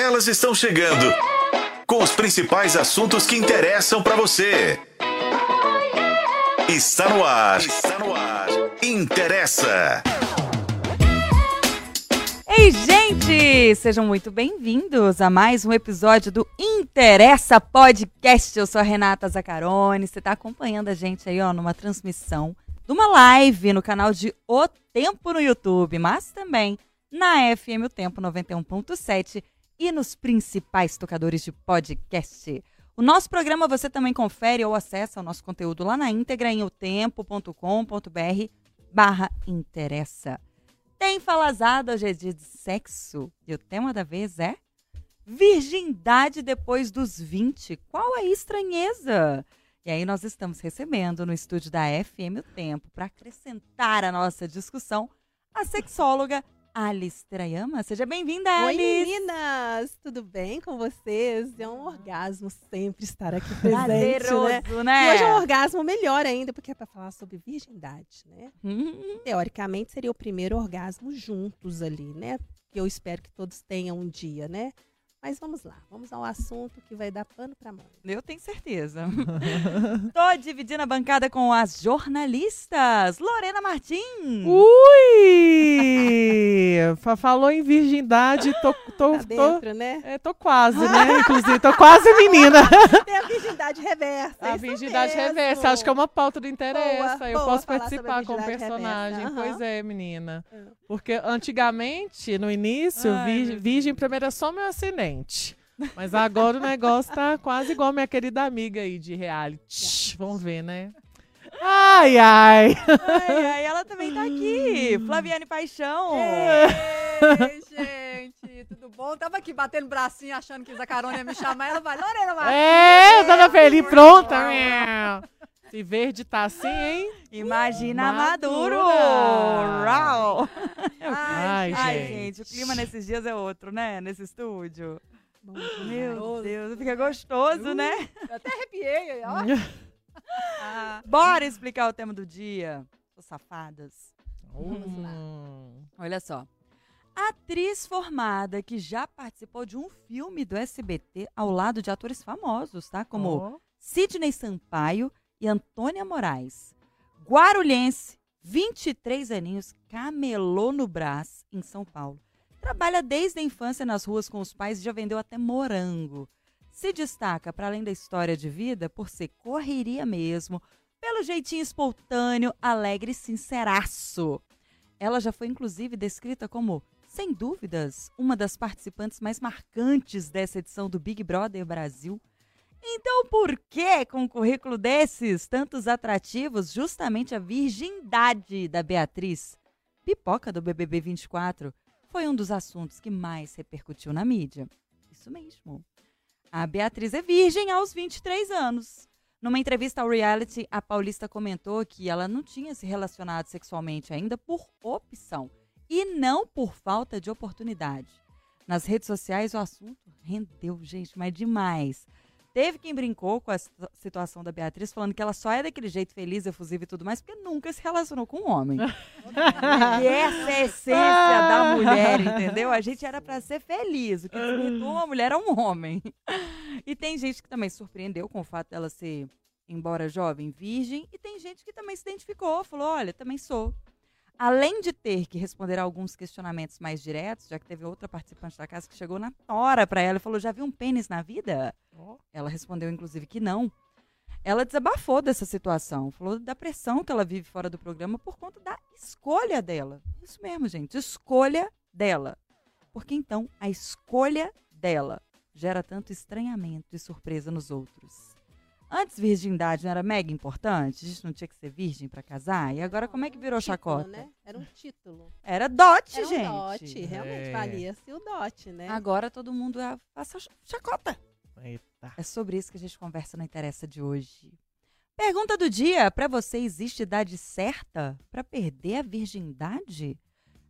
Elas estão chegando com os principais assuntos que interessam para você. Está no ar. Está no ar. Interessa. Ei, gente! Sejam muito bem-vindos a mais um episódio do Interessa Podcast. Eu sou a Renata Zacarone. Você está acompanhando a gente aí, ó, numa transmissão de uma live no canal de O Tempo no YouTube, mas também na FM O Tempo 91.7 e nos principais tocadores de podcast. O nosso programa você também confere ou acessa o nosso conteúdo lá na íntegra em otempo.com.br barra interessa. Tem falazada hoje é dia de sexo e o tema da vez é virgindade depois dos 20. Qual a estranheza? E aí nós estamos recebendo no estúdio da FM O Tempo para acrescentar a nossa discussão a sexóloga Alice Terayama. Seja bem-vinda, Alice. Oi, meninas! Tudo bem com vocês? É um orgasmo sempre estar aqui presente, Prazeroso, né? né? E hoje é um orgasmo melhor ainda, porque é para falar sobre virgindade, né? Hum, Teoricamente seria o primeiro orgasmo juntos ali, né? Que eu espero que todos tenham um dia, né? Mas vamos lá, vamos ao assunto que vai dar pano para mão. eu tenho certeza. Tô dividindo a bancada com as jornalistas. Lorena Martins. Ui! Fa- Falou em virgindade, tô, tô, Tá tô, dentro, né? é, tô quase, né? Inclusive, tô quase menina. Tem a virgindade reversa. A virgindade mesmo. reversa, acho que é uma pauta do interessa. Boa, Eu boa posso participar sobre a com o virgindade personagem. reversa. Pois é, menina. Ah. Porque antigamente, no início, Ai, vir- meu Deus. virgem primeiro era só meu ascendente. Mas agora o negócio tá quase igual minha querida amiga aí de reality. Vamos ver, né? Ai, ai. Ai, ai, ela também tá aqui. Flaviane Paixão. Ei, gente, tudo bom? Tava aqui batendo bracinho achando que Zacarone ia me chamar. Ela vai, Lorena Martins. É, dona Feli, pronta. meu. Se verde tá assim, hein? Imagina. Maduro. Rau. Ai, Ai, gente. gente, o clima nesses dias é outro, né? Nesse estúdio. Bom Meu Gostoso. Deus, fica gostoso, né? Eu até arrepiei, ó. Ah, Bora explicar o tema do dia. Os safadas. Hum. Olha só. Atriz formada que já participou de um filme do SBT ao lado de atores famosos, tá? Como Ó. Sidney Sampaio e Antônia Moraes. Guarulhense, 23 aninhos, camelô no Brás, em São Paulo. Trabalha desde a infância nas ruas com os pais e já vendeu até morango. Se destaca, para além da história de vida, por ser correria mesmo, pelo jeitinho espontâneo, alegre e sinceraço. Ela já foi inclusive descrita como, sem dúvidas, uma das participantes mais marcantes dessa edição do Big Brother Brasil. Então, por que, com um currículo desses, tantos atrativos, justamente a virgindade da Beatriz, pipoca do BBB 24, foi um dos assuntos que mais repercutiu na mídia? Isso mesmo. A Beatriz é virgem aos 23 anos. Numa entrevista ao reality, a paulista comentou que ela não tinha se relacionado sexualmente ainda por opção e não por falta de oportunidade. Nas redes sociais, o assunto rendeu, gente, mas demais. Teve quem brincou com a situ- situação da Beatriz, falando que ela só é daquele jeito feliz, efusivo e tudo mais, porque nunca se relacionou com um homem. E essa é a essência da mulher, entendeu? A gente era pra ser feliz. O que desvirtua uma mulher é um homem. E tem gente que também se surpreendeu com o fato dela ser, embora jovem, virgem. E tem gente que também se identificou, falou: olha, também sou. Além de ter que responder a alguns questionamentos mais diretos, já que teve outra participante da casa que chegou na tora pra ela e falou: já viu um pênis na vida? Ela respondeu, inclusive, que não. Ela desabafou dessa situação, falou da pressão que ela vive fora do programa por conta da escolha dela. Isso mesmo, gente, escolha dela. Porque então a escolha dela gera tanto estranhamento e surpresa nos outros. Antes, virgindade não era mega importante? A gente não tinha que ser virgem pra casar? E agora, como é que virou Título, chacota? Né? Era um título. Era dote, Era um gente. dote. Realmente É. valia-se o dote, né? Agora todo mundo é faça ch- chacota. Eita. É sobre isso que a gente conversa no Interessa de hoje. Pergunta do dia: pra você existe idade certa pra perder a virgindade?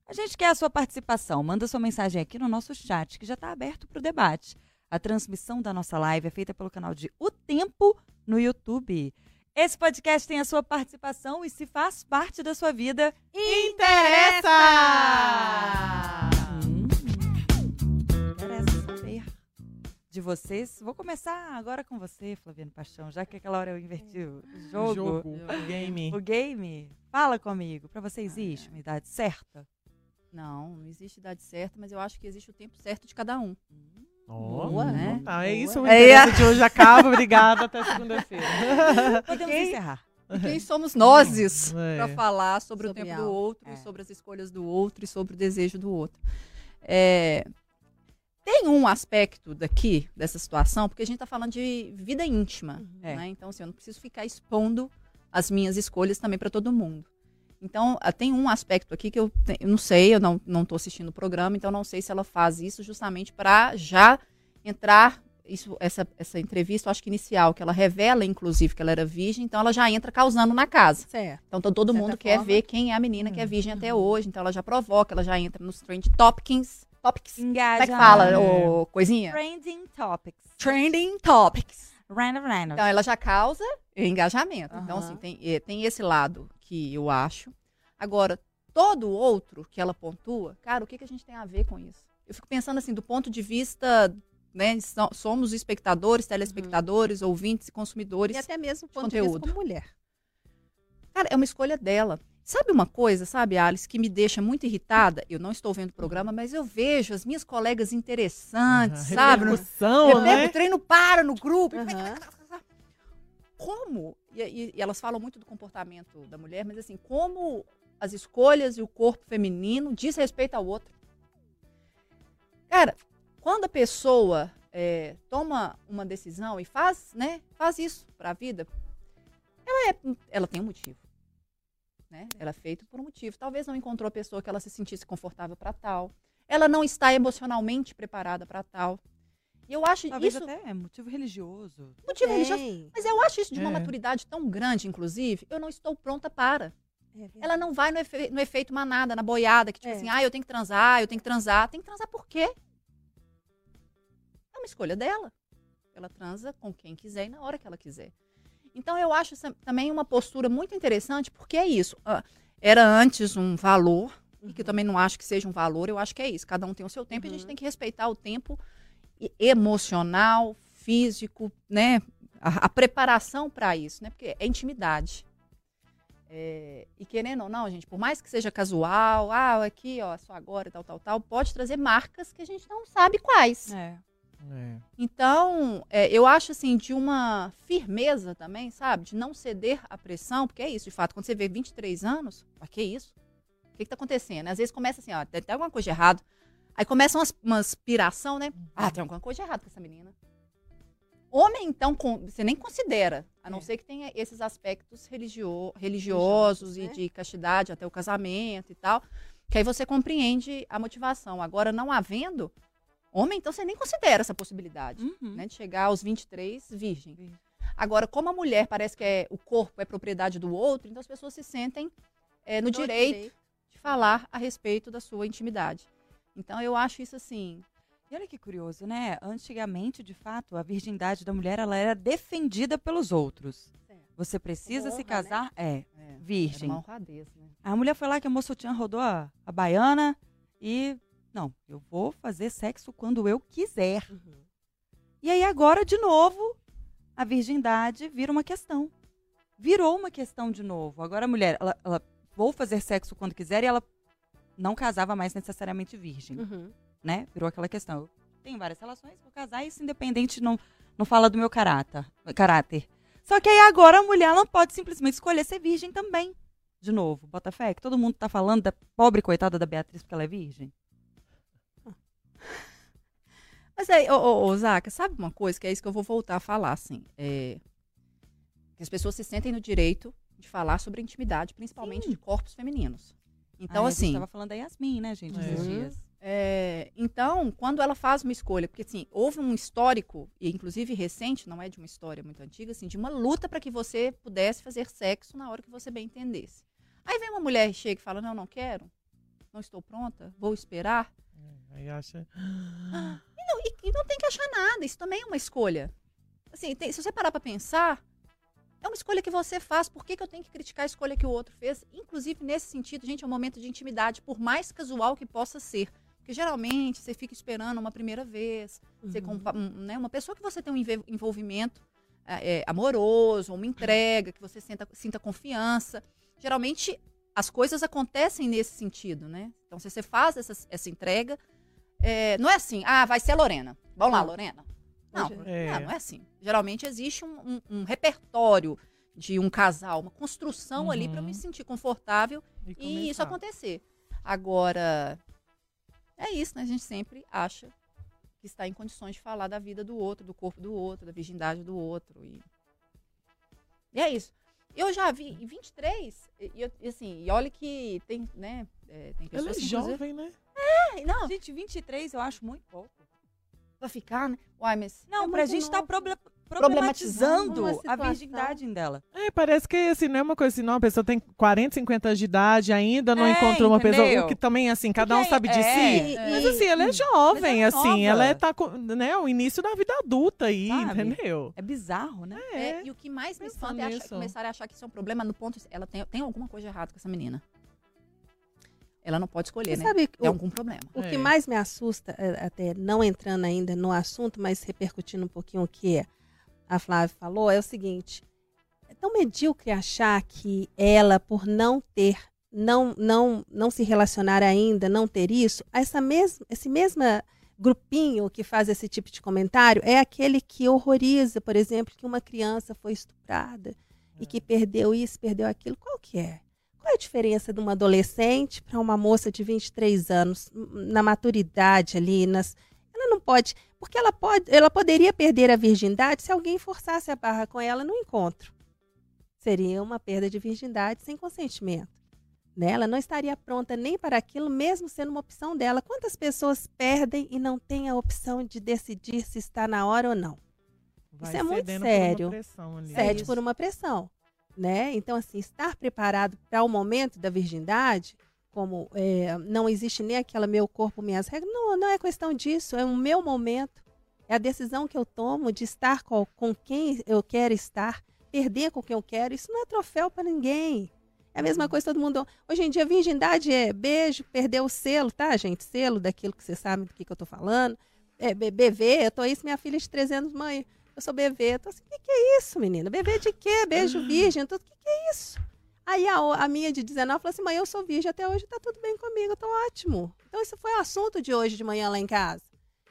A gente quer a sua participação. Manda sua mensagem aqui no nosso chat, que já está aberto para o debate. A transmissão da nossa live é feita pelo canal de O Tempo no YouTube. Esse podcast tem a sua participação e se faz parte da sua vida, Interessa! Hum, interessa saber. de vocês. Vou começar agora com você, Flaviano Paixão, já que aquela hora eu inverti o jogo. o game. O game. Fala comigo. Pra você existe uma idade certa? Não, não existe idade certa, mas eu acho que existe o tempo certo de cada um. Boa, né? Tá, é Boa. isso. O É, interesse de hoje acaba. Obrigada. Até segunda-feira. Podemos Quem- encerrar. E quem somos nós É. para falar sobre, Sobre o tempo algo. do outro, É. sobre as escolhas do outro e sobre o desejo do outro? É, tem um aspecto daqui, dessa situação, porque a gente está falando de vida íntima. É. né? Então, assim, eu não preciso ficar expondo as minhas escolhas também para todo mundo. Então, ah, tem um aspecto aqui que eu, te- eu não sei, eu não estou assistindo o programa, então não sei se ela faz isso justamente para já entrar. Isso, essa, essa entrevista, eu acho que inicial, que ela revela, inclusive, que ela era virgem, então ela já entra causando na casa. Certo. Então to- todo mundo certa quer forma. ver quem é a menina que é virgem até hoje, então ela já provoca, ela já entra nos trend topics. Topics? Como é que fala, ô, coisinha? Trending topics. Trending topics. Random, random. Então ela já causa engajamento. Então, Aham. assim, tem, eh, tem esse lado que eu acho. Agora, todo o outro que ela pontua, cara, o que, que a gente tem a ver com isso? Eu fico pensando assim, do ponto de vista, né, so- somos espectadores, telespectadores, ouvintes e consumidores. E até mesmo do de ponto de vista conteúdo. como mulher. Cara, é uma escolha dela. Sabe uma coisa, sabe, Alice, que me deixa muito irritada? Eu não estou vendo o programa, mas eu vejo as minhas colegas interessantes, Aham, sabe? Repercussão, eu né? o treino para no grupo. e Aham. Como? E, e- e elas falam muito do comportamento da mulher, mas assim, como as escolhas e o corpo feminino diz respeito ao outro. Cara, quando a pessoa é, toma uma decisão e faz, né, faz isso para a vida, ela, é, ela tem um motivo. Né? Ela é feita por um motivo. Talvez não encontrou a pessoa que ela se sentisse confortável para tal. Ela não está emocionalmente preparada para tal. E eu acho Talvez isso até é motivo religioso. motivo religioso. Mas eu acho isso de uma É. maturidade tão grande, inclusive, eu não estou pronta para. É. Ela não vai no, efe- no efeito manada, na boiada, que tipo É. assim, ah, eu tenho que transar, eu tenho que transar. Tem que transar por quê? É uma escolha dela. Ela transa com quem quiser e na hora que ela quiser. Então eu acho também uma postura muito interessante, porque é isso. ah, era antes um valor, e que eu também não acho que seja um valor, eu acho que é isso. Cada um tem o seu tempo e a gente Uhum. tem que respeitar o tempo emocional, físico, né? A, a preparação para isso, né? Porque é intimidade. É, e querendo ou não, gente, por mais que seja casual, ah, aqui, ó, só agora, tal, tal, tal, pode trazer marcas que a gente não sabe quais. É. É. Então, é, eu acho assim, de uma firmeza também, sabe? De não ceder à pressão, porque é isso, de fato, quando você vê 23 anos, ah, que isso? O que, que tá acontecendo? Às vezes começa assim, ó, tem, tem alguma coisa de errado. Aí começa umas, uma aspiração, né? Ah, tem alguma coisa de errado com essa menina. Homem, então, com- você nem considera, a não É. ser que tenha esses aspectos religio- religiosos Religiosos, e né? de castidade até o casamento e tal, que aí você compreende a motivação. Agora, não havendo, homem, então você nem considera essa possibilidade Uhum. né, de chegar aos 23 virgem. Virgem. Agora, como a mulher parece que é, o corpo é propriedade do outro, então as pessoas se sentem é, no No direito de falar a respeito da sua intimidade. Então, eu acho isso assim. E olha que curioso, né? Antigamente, de fato, a virgindade da mulher ela era defendida pelos outros. Você precisa Como se honra, né? casar, é, É, Era virgem. uma honradez, né? A mulher foi lá que a moça tinha rodou a, a baiana e não, eu vou fazer sexo quando eu quiser. Uhum. E aí agora de novo a virgindade vira uma questão. Virou uma questão de novo. Agora a mulher, ela, ela vou fazer sexo quando quiser e ela não casava mais necessariamente virgem, Uhum. né? Virou aquela questão. Eu tenho várias relações, vou casar e isso independente não não fala do meu caráter, caráter. Só que aí agora a mulher não pode simplesmente escolher ser virgem também. De novo, bota fé, que todo mundo tá falando da pobre coitada da Beatriz porque ela é virgem. Mas aí, ô, ô, ô, Zaca, sabe uma coisa que é isso que eu vou voltar a falar, assim? É, que as pessoas se sentem no direito de falar sobre a intimidade, principalmente Sim. de corpos femininos. Então, Aí A assim. gente tava falando da Yasmin, né, gente, esses É. dias. É, então, quando ela faz uma escolha, porque assim, houve um histórico, e inclusive recente, não é de uma história muito antiga, assim, de uma luta para que você pudesse fazer sexo na hora que você bem entendesse. Aí vem uma mulher e chega e fala: Não, não quero, não estou pronta, vou esperar. Aí acha. Não, e- e não tem que achar nada, isso também é uma escolha. Assim, tem- se você parar para pensar, é uma escolha que você faz, por que, que eu tenho que criticar a escolha que o outro fez? Inclusive, nesse sentido, gente, é um momento de intimidade, por mais casual que possa ser. Porque geralmente você fica esperando uma primeira vez, você Uhum. compa- um, né, uma pessoa que você tem um envolvimento é, é, amoroso, uma entrega, que você sinta, sinta confiança. Geralmente as coisas acontecem nesse sentido, né? Então, se você faz essa, essa entrega, é, não é assim, ah, vai ser a Lorena. Vamos lá. Lorena. Não, É. não, é assim. Geralmente existe um, um- um repertório de um casal, uma construção ali para eu me Uhum. sentir confortável e isso começar. acontecer. Agora, é isso, né? A gente sempre acha que está em condições de falar da vida do outro, do corpo do outro, da virgindade do outro. E, e é isso. Eu já vi em 23, e, e e assim, e olha que tem, né? é, tem Ela pessoas é jovem, né? É, não, Gente, 23 eu acho muito pouco. pra ficar, né? Uai, mas. Não, É pra gente estar novo. Problematizando problematizando a virgindade dela. É, parece que assim, não é uma coisa assim, não, a pessoa tem 40, 50 anos de idade, ainda não É, encontrou uma pessoa, entendeu? o que também, assim, cada um sabe de é, si. é. Mas assim, ela é jovem, Mas ela é assim, ela é, tá com, né, o início da vida adulta aí, Sabe? entendeu? É bizarro, né? É, e o que mais me espanta é achar, começar a achar que isso é um problema no ponto. Ela tem, tem alguma coisa errada com essa menina. Ela não pode escolher, Você né? sabe Tem o, algum problema. o que É. mais me assusta, é, até não entrando ainda no assunto, mas repercutindo um pouquinho o que a Flávia falou, é o seguinte: é tão medíocre achar que ela, por não ter, não, não, não se relacionar ainda, não ter isso, essa mesma, esse mesmo grupinho que faz esse tipo de comentário é aquele que horroriza, por exemplo, que uma criança foi estuprada e que perdeu isso, perdeu aquilo. Qual que é? Qual é a diferença de uma adolescente para uma moça de 23 anos, na maturidade ali, nas... ela não pode, porque ela pode, ela poderia perder a virgindade se alguém forçasse a barra com ela no encontro. Seria uma perda de virgindade sem consentimento. Né? Ela não estaria pronta nem para aquilo, mesmo sendo uma opção dela. Quantas pessoas perdem e não têm a opção de decidir se está na hora ou não? Vai Isso é muito por sério. uma pressão ali. cede por uma pressão, né? Então, assim, estar preparado para o momento da virgindade, como é, não existe nem aquela meu corpo, minhas regras, não, não é questão disso, é o meu momento, é a decisão que eu tomo de estar com, com quem eu quero estar, perder com quem eu quero, isso não é troféu para ninguém. É a mesma coisa todo mundo. Hoje em dia, virgindade é beijo, perder o selo, tá, gente? Selo daquilo que você sabe do que, que eu tô falando. É, BV, eu tô isso, minha filha de 3 anos, mãe, eu sou bebê. Eu tô assim, o que, que é isso, menina? Bebê de quê? Beijo virgem? O que, que é isso? Aí a, a minha de 19 falou assim, mãe, eu sou virgem até hoje, tá tudo bem comigo, tô ótimo. Então isso foi o assunto de hoje de manhã lá em casa.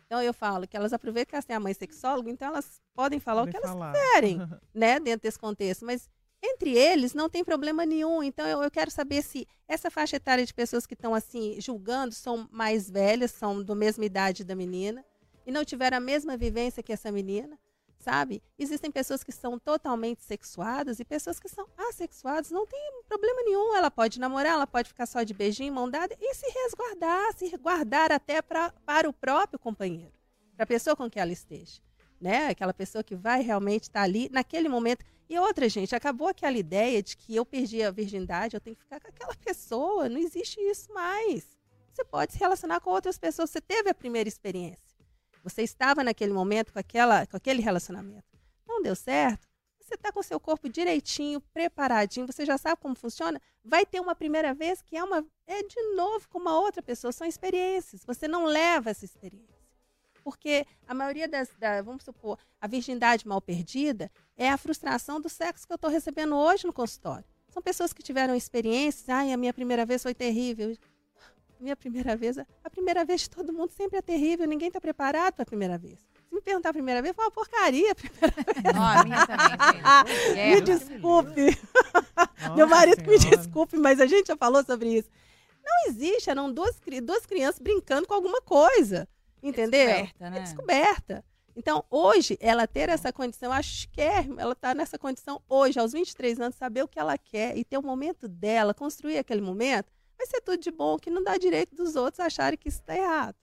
Então eu falo que elas aproveitam que elas têm a mãe sexóloga, então elas podem falar o que elas falar. quiserem, né, dentro desse contexto. Mas entre eles não tem problema nenhum. Então eu, eu quero saber se essa faixa etária de pessoas que estão assim julgando são mais velhas, são da mesma idade da menina e não tiveram a mesma vivência que essa menina, sabe? Existem pessoas que são totalmente sexuadas e pessoas que são assexuadas, não tem problema nenhum. Ela pode namorar, ela pode ficar só de beijinho, mão dada e se resguardar, se guardar até pra, para o próprio companheiro, para a pessoa com que ela esteja. Né? Aquela pessoa que vai realmente estar ali naquele momento. E outra, gente, acabou aquela ideia de que eu perdi a virgindade, eu tenho que ficar com aquela pessoa. Não existe isso mais. Você pode se relacionar com outras pessoas. Você teve a primeira experiência. Você estava naquele momento com, aquela, com aquele relacionamento. Não deu certo? Você está com seu corpo direitinho, preparadinho, você já sabe como funciona. Vai ter uma primeira vez que é uma é de novo com uma outra pessoa. São experiências. Você não leva essa experiência. Porque a maioria das, da, vamos supor, a virgindade mal perdida é a frustração do sexo que eu estou recebendo hoje no consultório. São pessoas que tiveram experiências, ai, a minha primeira vez foi terrível. Minha primeira vez, a primeira vez de todo mundo sempre é terrível, ninguém está preparado para a primeira vez. Se me perguntar a primeira vez, foi uma porcaria. a primeira Não, a minha também, gente. Me É, desculpe, Nossa meu marido que me Senhora. desculpe, mas a gente já falou sobre isso. Não existe, eram duas, duas crianças brincando com alguma coisa, entendeu? Descoberta, né? é descoberta. Então, hoje, ela ter essa condição, acho que é, ela está nessa condição hoje, aos 23 anos, saber o que ela quer e ter o momento dela, construir aquele momento, vai ser tudo de bom, que não dá direito dos outros acharem que isso está errado.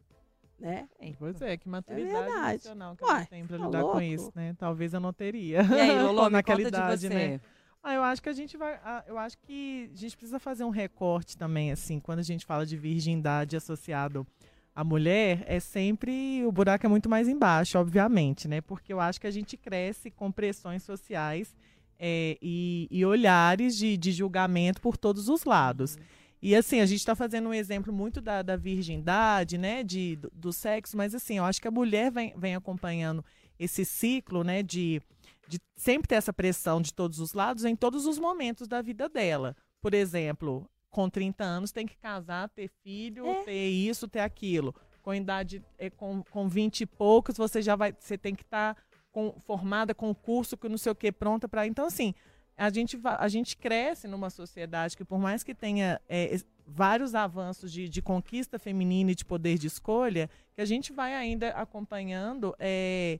Né? Pois é, que maturidade verdade. emocional que Uai, ela tem pra tá lidar louco? com isso, né? Talvez eu não teria. E aí, Lolo, naquela idade, né? Ah, eu acho que a gente vai. ah, Eu acho que a gente precisa fazer um recorte também, assim, quando a gente fala de virgindade associado à mulher, é sempre. O buraco é muito mais embaixo, obviamente, né? Porque eu acho que a gente cresce com pressões sociais é, e, e olhares de, de julgamento por todos os lados. E assim, a gente está fazendo um exemplo muito da, da virgindade, né? De, do, do sexo, mas assim, eu acho que a mulher vem, vem acompanhando esse ciclo, né? De, de sempre ter essa pressão de todos os lados em todos os momentos da vida dela. Por exemplo, com 30 anos tem que casar, ter filho, É. ter isso, ter aquilo. Com idade, é, com, com 20 e poucos, você já vai. Você tem que estar com, formada com o curso que não sei o que, pronta para. Então, assim, a gente, a gente cresce numa sociedade que, por mais que tenha é, vários avanços de, de conquista feminina e de poder de escolha, que a gente vai ainda acompanhando é,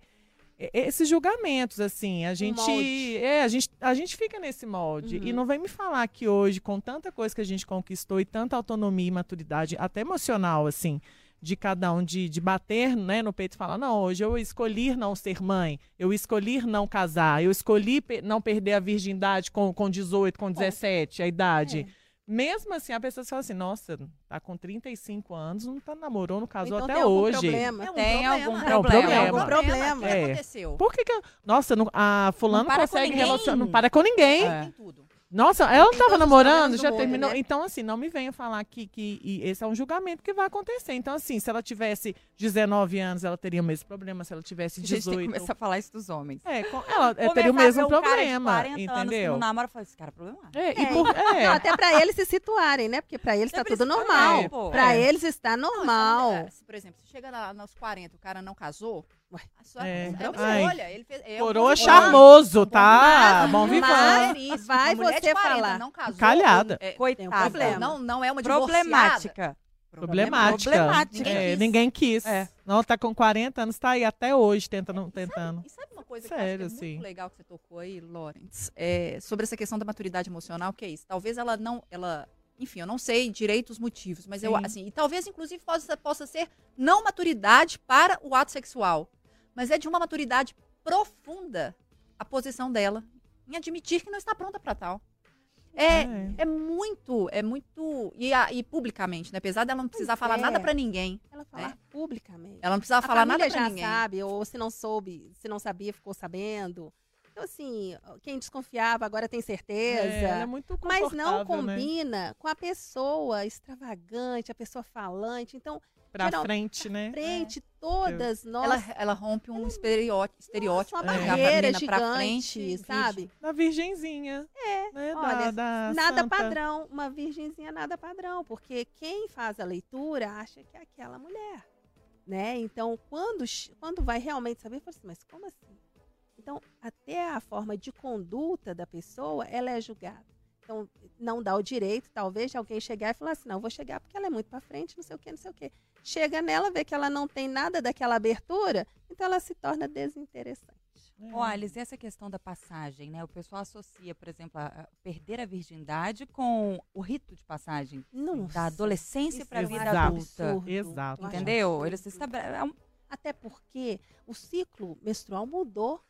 é, esses julgamentos, assim. A gente, molde. é, a gente, a gente fica nesse molde. Uhum. E não vem me falar que hoje, com tanta coisa que a gente conquistou e tanta autonomia e maturidade, até emocional, assim, de cada um, de, de bater né, no peito e falar: não, hoje eu escolhi não ser mãe, eu escolhi não casar, eu escolhi pe- não perder a virgindade com, com 18, com 17, a idade. É. Mesmo assim, a pessoa fala assim: nossa, tá com 35 anos, não tá namorou, não casou Então até tem algum hoje. problema. É um Tem problema. algum É um problema. Tem Algum problema. O que É. aconteceu? Por que, que nossa, não- a fulano Não consegue relacionar, não para com ninguém. É. Tem tudo. Nossa, ela não estava namorando, já mundo, terminou. né? Então, assim, não me venha falar que, que e esse é um julgamento que vai acontecer. Então, assim, se ela tivesse 19 anos, ela teria o mesmo problema. Se ela tivesse A gente tem que 18. começar a falar isso dos homens. É, ela é, Começar teria o mesmo um cara de problema, 40 anos que entendeu? não namora, fala, esse cara é problemático. É, É. por, é. Não, até para eles se situarem, né? Porque para eles É está pra tudo normal. é, pô. Para É. eles está Não, normal. então, é, se, por exemplo, se chega lá nos 40 o cara não casou, a sua, é. é, uma Ai. escolha. Ele fez, é um Coroa charmoso, tá? Bom. Maneiríssimo. Vai você 40 falar. Não casou, Calhada. é, Coitada. problema. Não, não é uma. Problemática. Problemática. Problemática. É, quis. ninguém quis. É. Não, tá com 40 anos, tá aí até hoje tentando. tentando. E sabe uma coisa Sério, que eu acho que é assim. muito legal que você tocou aí, Lawrence? É, sobre essa questão da maturidade emocional, que é isso. Talvez ela não. Ela, enfim, eu não sei direito os motivos, mas eu Sim. assim, e talvez inclusive possa, possa ser não maturidade para o ato sexual, mas é de uma maturidade profunda a posição dela em admitir que não está pronta para tal. É, É. é muito, é muito. E, a- e publicamente, né? Apesar dela não precisar Pois falar é. nada para ninguém. Ela falar publicamente. Ela não precisava a falar nada para já ninguém. sabe, ou se não soube, se não sabia, ficou sabendo. Então, assim, quem desconfiava agora tem certeza. É, ela é muito Mas não né? combina com a pessoa extravagante, a pessoa falante. Então, Pra geral- frente, né? frente, todas nós. Ela, ela rompe um estereótipo, estereótipo uma É. barreira menina pra gigante, frente, sabe? Da virgenzinha. É. Né? Olha, da, da Nada santa. padrão, uma virgenzinha nada padrão, porque quem faz a leitura acha que é aquela mulher, né? Então, quando, quando vai realmente saber, fala assim, mas como assim? Então, até a forma de conduta da pessoa, ela é julgada. Então, não dá o direito, talvez, de alguém chegar e falar assim, não, vou chegar porque ela é muito para frente, não sei o quê, não sei o quê. Chega nela, vê que ela não tem nada daquela abertura, então ela se torna desinteressante. É. Alice, e essa questão da passagem, né? O pessoal associa, por exemplo, a, a perder a virgindade com o rito de passagem Nossa, da adolescência para a é vida Exato. adulta. absurdo. Exato. Entendeu? Eles estabele- é Até porque o ciclo menstrual mudou.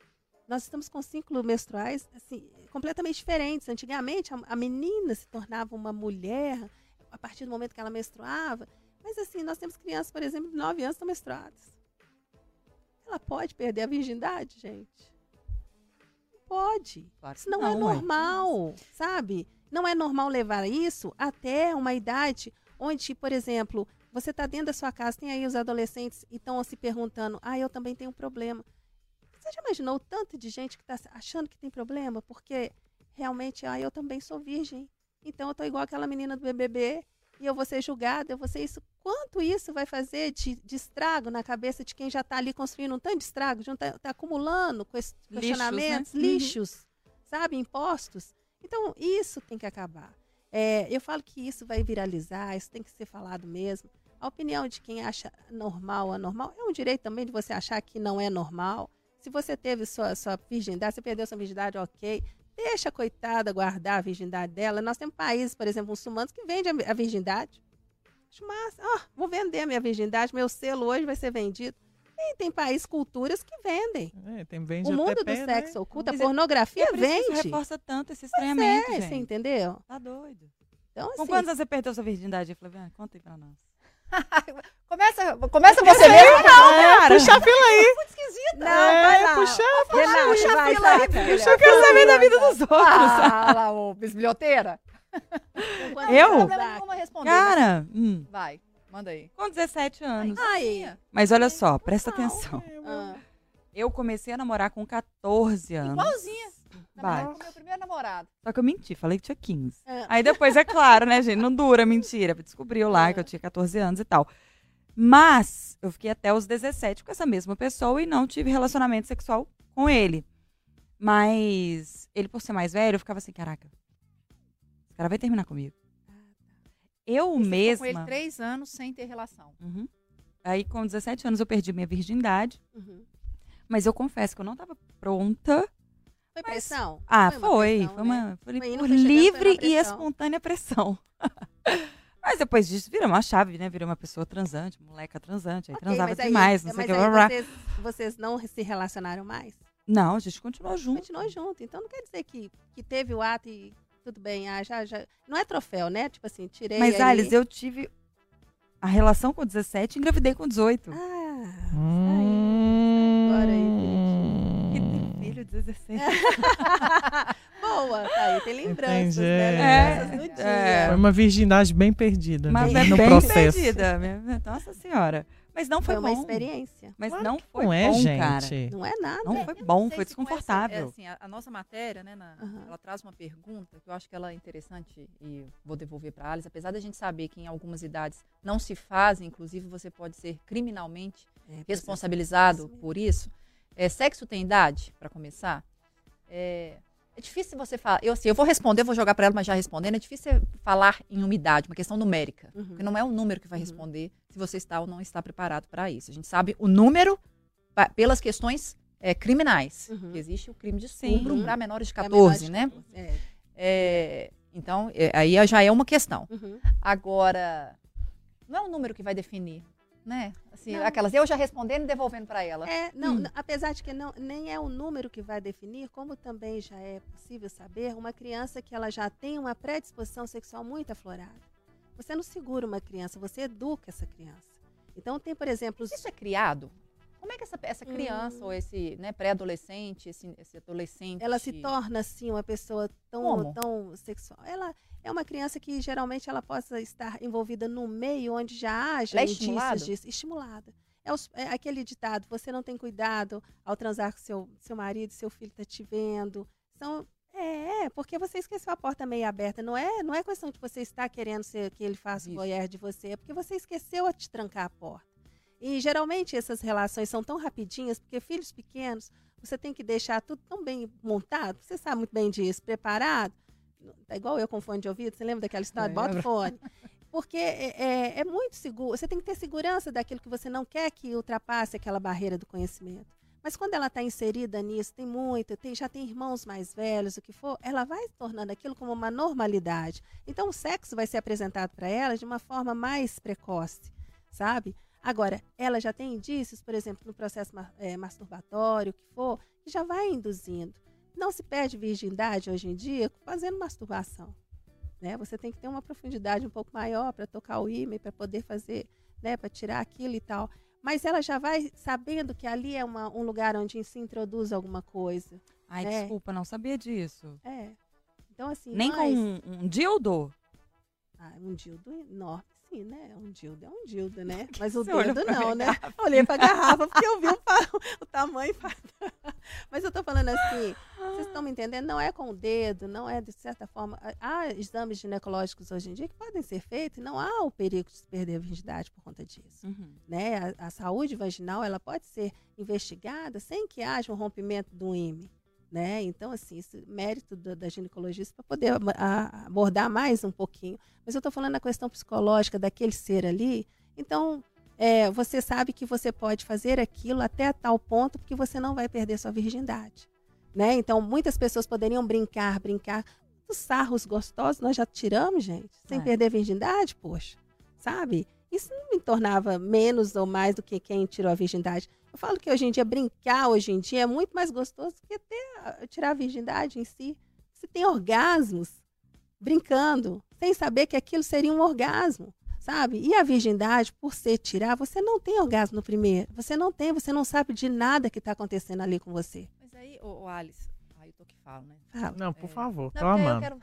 Nós estamos com ciclos menstruais assim, completamente diferentes. Antigamente, a, a menina se tornava uma mulher a partir do momento que ela menstruava. Mas assim, nós temos crianças, por exemplo, de 9 anos estão menstruadas. Ela pode perder a virgindade, gente? Não Pode. Claro Isso não, é ué. normal, sabe? Não é normal levar isso até uma idade onde, por exemplo, você está dentro da sua casa, tem aí os adolescentes e estão se perguntando: ah, eu também tenho um problema. Você já imaginou o tanto de gente que está achando que tem problema? Porque realmente, ah, eu também sou virgem. Então eu estou igual aquela menina do BBB e eu vou ser julgada, eu vou ser isso. Quanto isso vai fazer de, de estrago na cabeça de quem já está ali construindo um tanto de estrago, está acumulando ques- Lixos, né? questionamentos, Uhum. lixos, sabe, impostos. Então isso tem que acabar. É, eu falo que isso vai viralizar, isso tem que ser falado mesmo. A opinião de quem acha normal ou anormal é um direito também de você achar que não é normal. Se você teve sua, sua virgindade, você perdeu sua virgindade, ok. Deixa a coitada guardar a virgindade dela. Nós temos países, por exemplo, muçulmanos, que vendem a, virgindade. Acho massa. Ó, vou vender a minha virgindade, meu selo hoje vai ser vendido. E tem países, culturas que vendem. É, tem vende o mundo até do né? sexo oculto, a Mas é- pornografia É por isso vende. reforça tanto esse É, estranhamento, você gente. entendeu? Tá doido. Então, Com assim, quantos anos você perdeu sua virgindade, Flaviana? Conta aí pra nós. Começa, começa você mesmo. É, puxa a fila aí. Não, É, vai lá. puxa, Renato, puxa a fila aí, filha. Eu quero saber da vida dos outros. Ah, lá, ô bisbilhoteira. Quando Eu? Não Cara, hum, Vai, manda aí. com 17 anos. Ai, Mas olha só, presta atenção. ah, Eu comecei a namorar com 14 anos. Igualzinha. Vai. Com meu primeiro namorado. Só que eu menti, falei que tinha 15. É. Aí depois, é claro, né, gente? Não dura, mentira. Descobriu lá que eu tinha 14 anos e tal. Mas eu fiquei até os 17 com essa mesma pessoa e não tive relacionamento sexual com ele. Mas ele, por ser mais velho, eu ficava assim, caraca, esse cara vai terminar comigo. Eu E mesma. com ele três anos sem ter relação. Uhum. Aí, com 17 anos, eu perdi minha virgindade. uhum. Mas eu confesso que eu não tava pronta. Foi pressão? Ah, Foi foi. uma Foi, pressão, né? uma, foi Foi livre e pressão. espontânea pressão. Mas depois disso, vira uma chave, né? Virei uma pessoa transante, moleca transante. Aí Ok, transava mas aí- demais, não sei o mas que. aí blá. vocês, vocês não se relacionaram mais? Não, a gente continuou junto. Continuou junto. Então não quer dizer que, que teve o ato e tudo bem, ah, já, já. Não é troféu, né? Tipo assim, tirei. Mas, ali. Alice, eu tive a relação com 17 e engravidei com 18. Ah, Hum. Agora aí, 16. boa, tá aí, tem lembranças, Entendi. né? Lembranças do dia. É. Foi uma virgindade bem perdida Mas no, é no bem processo. perdida. minha- Nossa senhora. Mas não foi, Foi uma bom. experiência. Mas Claro não foi não é, bom, gente. cara. Não é nada. Não É, foi não bom, sei foi desconfortável. é, assim, a, a nossa matéria, né, na- Aham. ela traz uma pergunta que eu acho que ela é interessante e vou devolver para a Alice. Apesar da gente saber que em algumas idades não se fazem, inclusive você pode ser criminalmente É, responsabilizado isso por isso. É, sexo tem idade, para começar? É, é difícil você falar. Eu, assim, eu vou responder, vou jogar para ela, mas já respondendo. É difícil falar em uma idade, uma questão numérica. Uhum. Porque não é o número que vai Uhum. responder se você está ou não está preparado para isso. A gente sabe o número pa- pelas questões é, criminais. Uhum. Existe o crime de estupro para menores de É menor 14, de né? 14, É. É, então, é, aí já é uma questão. Uhum. Agora, não é um número que vai definir, né? Assim, Não. aquelas eu já respondendo e devolvendo para ela. É, não, Hum. apesar de que não, nem é o número que vai definir, como também já é possível saber, uma criança que ela já tem uma predisposição sexual muito aflorada. Você não segura uma criança, você educa essa criança. Então tem, por exemplo, os, Isso é criado? Como é que essa, essa criança Hum. ou esse né, pré-adolescente, esse, esse adolescente... ela se torna assim uma pessoa tão, Como? tão sexual. Ela é uma criança que geralmente ela possa estar envolvida num meio onde já haja Ela é indícios estimulada? disso. Estimulada. É, os- é aquele ditado, você não tem cuidado ao transar com seu, seu marido, seu filho está te vendo. São, é, é, porque você esqueceu a porta meio aberta. Não é, não é questão de você estar querendo ser, que ele faça o Isso. voyeur de você, é porque você esqueceu a te trancar a porta. E geralmente essas relações são tão rapidinhas, porque filhos pequenos, você tem que deixar tudo tão bem montado, você sabe muito bem disso, preparado. É igual eu com fone de ouvido, você lembra daquela história? Bota o Lembro. fone. Porque é, é- é muito seguro, você tem que ter segurança daquilo que você não quer que ultrapasse aquela barreira do conhecimento. Mas quando ela está inserida nisso, tem muito, tem, já tem irmãos mais velhos, o que for, ela vai tornando aquilo como uma normalidade. Então o sexo vai ser apresentado para ela de uma forma mais precoce, sabe? Agora, ela já tem indícios, por exemplo, no processo eh, masturbatório, o que for, que já vai induzindo. Não se perde virgindade hoje em dia fazendo masturbação. Né? Você tem que ter uma profundidade um pouco maior para tocar o ímã, para poder fazer, né, para tirar aquilo e tal. Mas ela já vai sabendo que ali é uma- um lugar onde se introduz alguma coisa. Ai, É. desculpa, não sabia disso. É. Então, assim. Nem mas- com um, um dildo. Ah, um dildo enorme, sim, né? Um dildo é um dildo, né? Mas o dedo não, né? Olhei pra garrafa porque eu vi o, o tamanho. Mas eu tô falando assim, vocês estão me entendendo? Não é com o dedo, não é de certa forma. Há exames ginecológicos hoje em dia que podem ser feitos e não há o perigo de se perder a virgindade por conta disso. Uhum. Né? A, a saúde vaginal ela pode ser investigada sem que haja um rompimento do ímã. Né? Então, assim, isso mérito da, da ginecologista para poder a- abordar mais um pouquinho. Mas eu estou falando da questão psicológica daquele ser ali. Então, é, você sabe que você pode fazer aquilo até tal ponto porque você não vai perder sua virgindade. Né? Então, muitas pessoas poderiam brincar, brincar. Os sarros gostosos nós já tiramos, gente, sem É. perder a virgindade, poxa. Sabe? Isso não me tornava menos ou mais do que quem tirou a virgindade. Eu falo que hoje em dia, brincar hoje em dia é muito mais gostoso do que ter, a- tirar a virgindade em si. Você tem orgasmos brincando, sem saber que aquilo seria um orgasmo, sabe? E a virgindade, por ser tirar, você não tem orgasmo no primeiro. Você não tem, você não sabe de nada que está acontecendo ali com você. Mas aí, ô, ô, Alice, aí eu tô que falo, né? Fala. Não, por É. favor, Não, tô porque eu quero...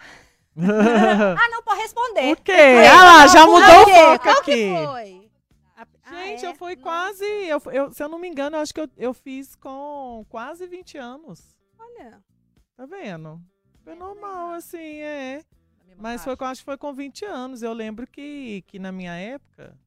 Ah, não, pode responder. o quê? Ah lá, já mudou o foco Qual que aqui. foi? A- ah, Gente, é? eu fui Nossa. quase. Eu, eu- se eu não me engano, eu acho que eu, eu fiz com quase 20 anos. Olha, Tá vendo? Foi É, normal, também. assim, é. Mas foi, com- acho que foi com 20 anos. Eu lembro que, que na minha época,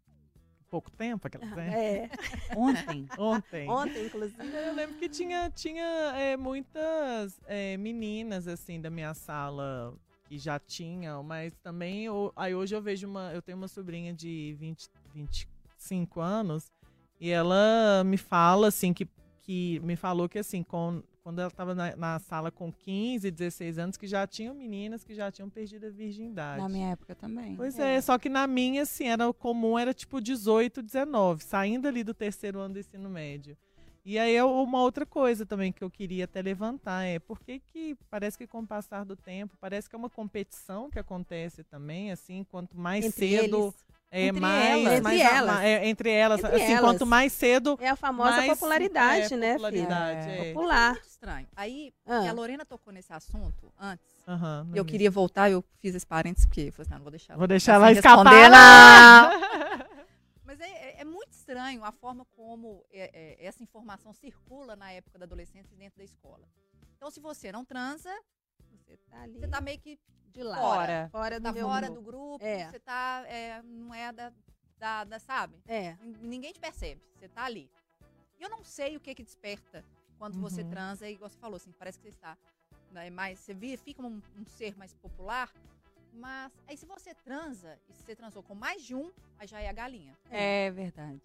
pouco tempo, aquela né? é. Ontem. ontem. Ontem, inclusive. Eu lembro que tinha, tinha é, muitas é, meninas, assim, da minha sala que já tinham, mas também, eu- aí hoje eu vejo uma, eu tenho uma sobrinha de 20, 25 anos, e ela me fala, assim, que, que me falou que, assim, com, quando ela estava na, na sala com 15, 16 anos, que já tinham meninas que já tinham perdido a virgindade. Na minha época também. Pois é. só que na minha, assim, era o comum, era tipo 18, 19, saindo ali do terceiro ano do ensino médio. E aí, eu- uma outra coisa também que eu queria até levantar é por que que parece que com o passar do tempo, parece que é uma competição que acontece também, assim, quanto mais Entre cedo, eles. é Entre mais, elas. mais Entre a- elas. é, entre elas, Entre assim, elas. quanto mais cedo, É a famosa mais popularidade, é, né, filha? popularidade, É. é. Popular. Muito estranho. Aí, Ah. a Lorena tocou nesse assunto antes. No eu início. queria voltar, eu fiz esse parênteses, porque eu falei assim, não, não vou deixar. Vou deixar ela escapar. responder, não. Mas é, é- é muito estranho a forma como é- é, essa informação circula na época da adolescência dentro da escola. Então, se você não transa, Você tá ali você tá meio que de lado. Fora. Fora do tá fora grupo. do grupo, É. você tá, é, não é da, da, da- sabe? É. Ninguém te percebe, você tá ali. E eu não sei o que que desperta quando você Uhum. transa, igual você falou, assim, parece que você está né, mais, você fica um, um ser mais popular, mas aí se você transa, e se você transou com mais de um, aí já é a galinha. É verdade.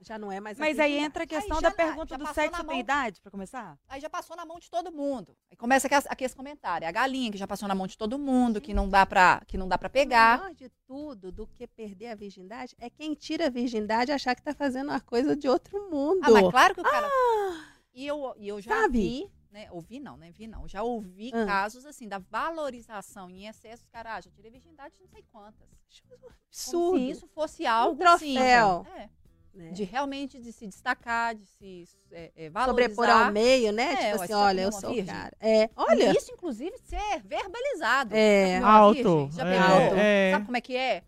Já não é mais a Mas aí entra a questão da pergunta já do sexo mão. idade, pra começar? Aí já passou na mão de todo mundo. Aí começa aqui, aqui esse comentário, é a galinha que já passou na mão de todo mundo, que não dá pra, que não dá pra O pegar. melhor de tudo do que perder a virgindade é quem tira a virgindade achar que tá fazendo uma coisa de outro mundo. Ah, mas claro que o cara. E eu, e eu já Sabe? vi, né? Ouvi não, né? Vi não. Já ouvi Ah. casos assim, da valorização em excesso. Cara, ah, já tirei virgindade de não sei quantas. Como Absurdo. se isso fosse algo troféu. assim. é, né? de realmente de se destacar, de se é, é, valorizar. Sobrepor ao meio, né? É, tipo assim, olha, eu sou virgem? cara. É, olha. E Isso, inclusive, ser verbalizado. É. Alto, virgem? Já é, pegou? é. Sabe como é que é?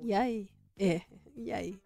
E aí? É. E aí?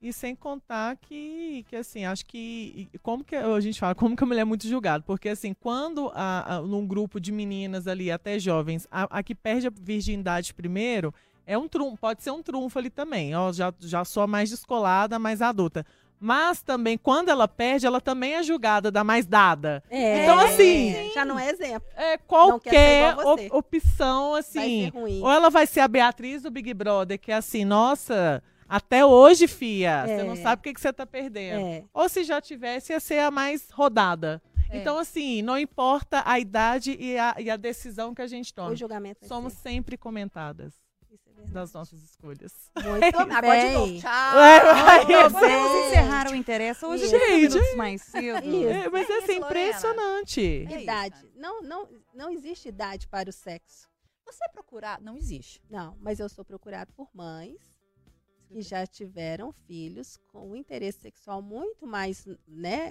E sem contar que, que assim, acho que. Como que a gente fala, como que a mulher é muito julgada? Porque, assim, quando a, a- num grupo de meninas ali, até jovens, a, a que perde a virgindade primeiro, é um trunfo, pode ser um trunfo ali também. Ó, já, já sou a mais descolada, mais adulta. Mas também, quando ela perde, ela também é julgada da mais dada. É, Então, assim- Já não é exemplo. É qualquer op- opção, assim. Ou ela vai ser a Beatriz do Big Brother, que é assim, nossa, até hoje, fia, você não É. sabe o que, que você tá perdendo. É. Ou se já tivesse, ia ser a mais rodada. É. Então, assim, não importa a idade e a, e a decisão que a gente toma. O julgamento Somos ser. sempre comentadas Isso é verdade. das nossas escolhas. Muito Agora de bem. novo. Tchau. É, Vamos bem. encerrar o interesse hoje, Isso. 20 Gente, mais cedo. É, mas É é assim, Lorena. impressionante. É Idade. Não, não, não existe idade para o sexo. Você procurar, não existe. Não, mas eu sou procurado por mães que já tiveram filhos com um interesse sexual muito mais né,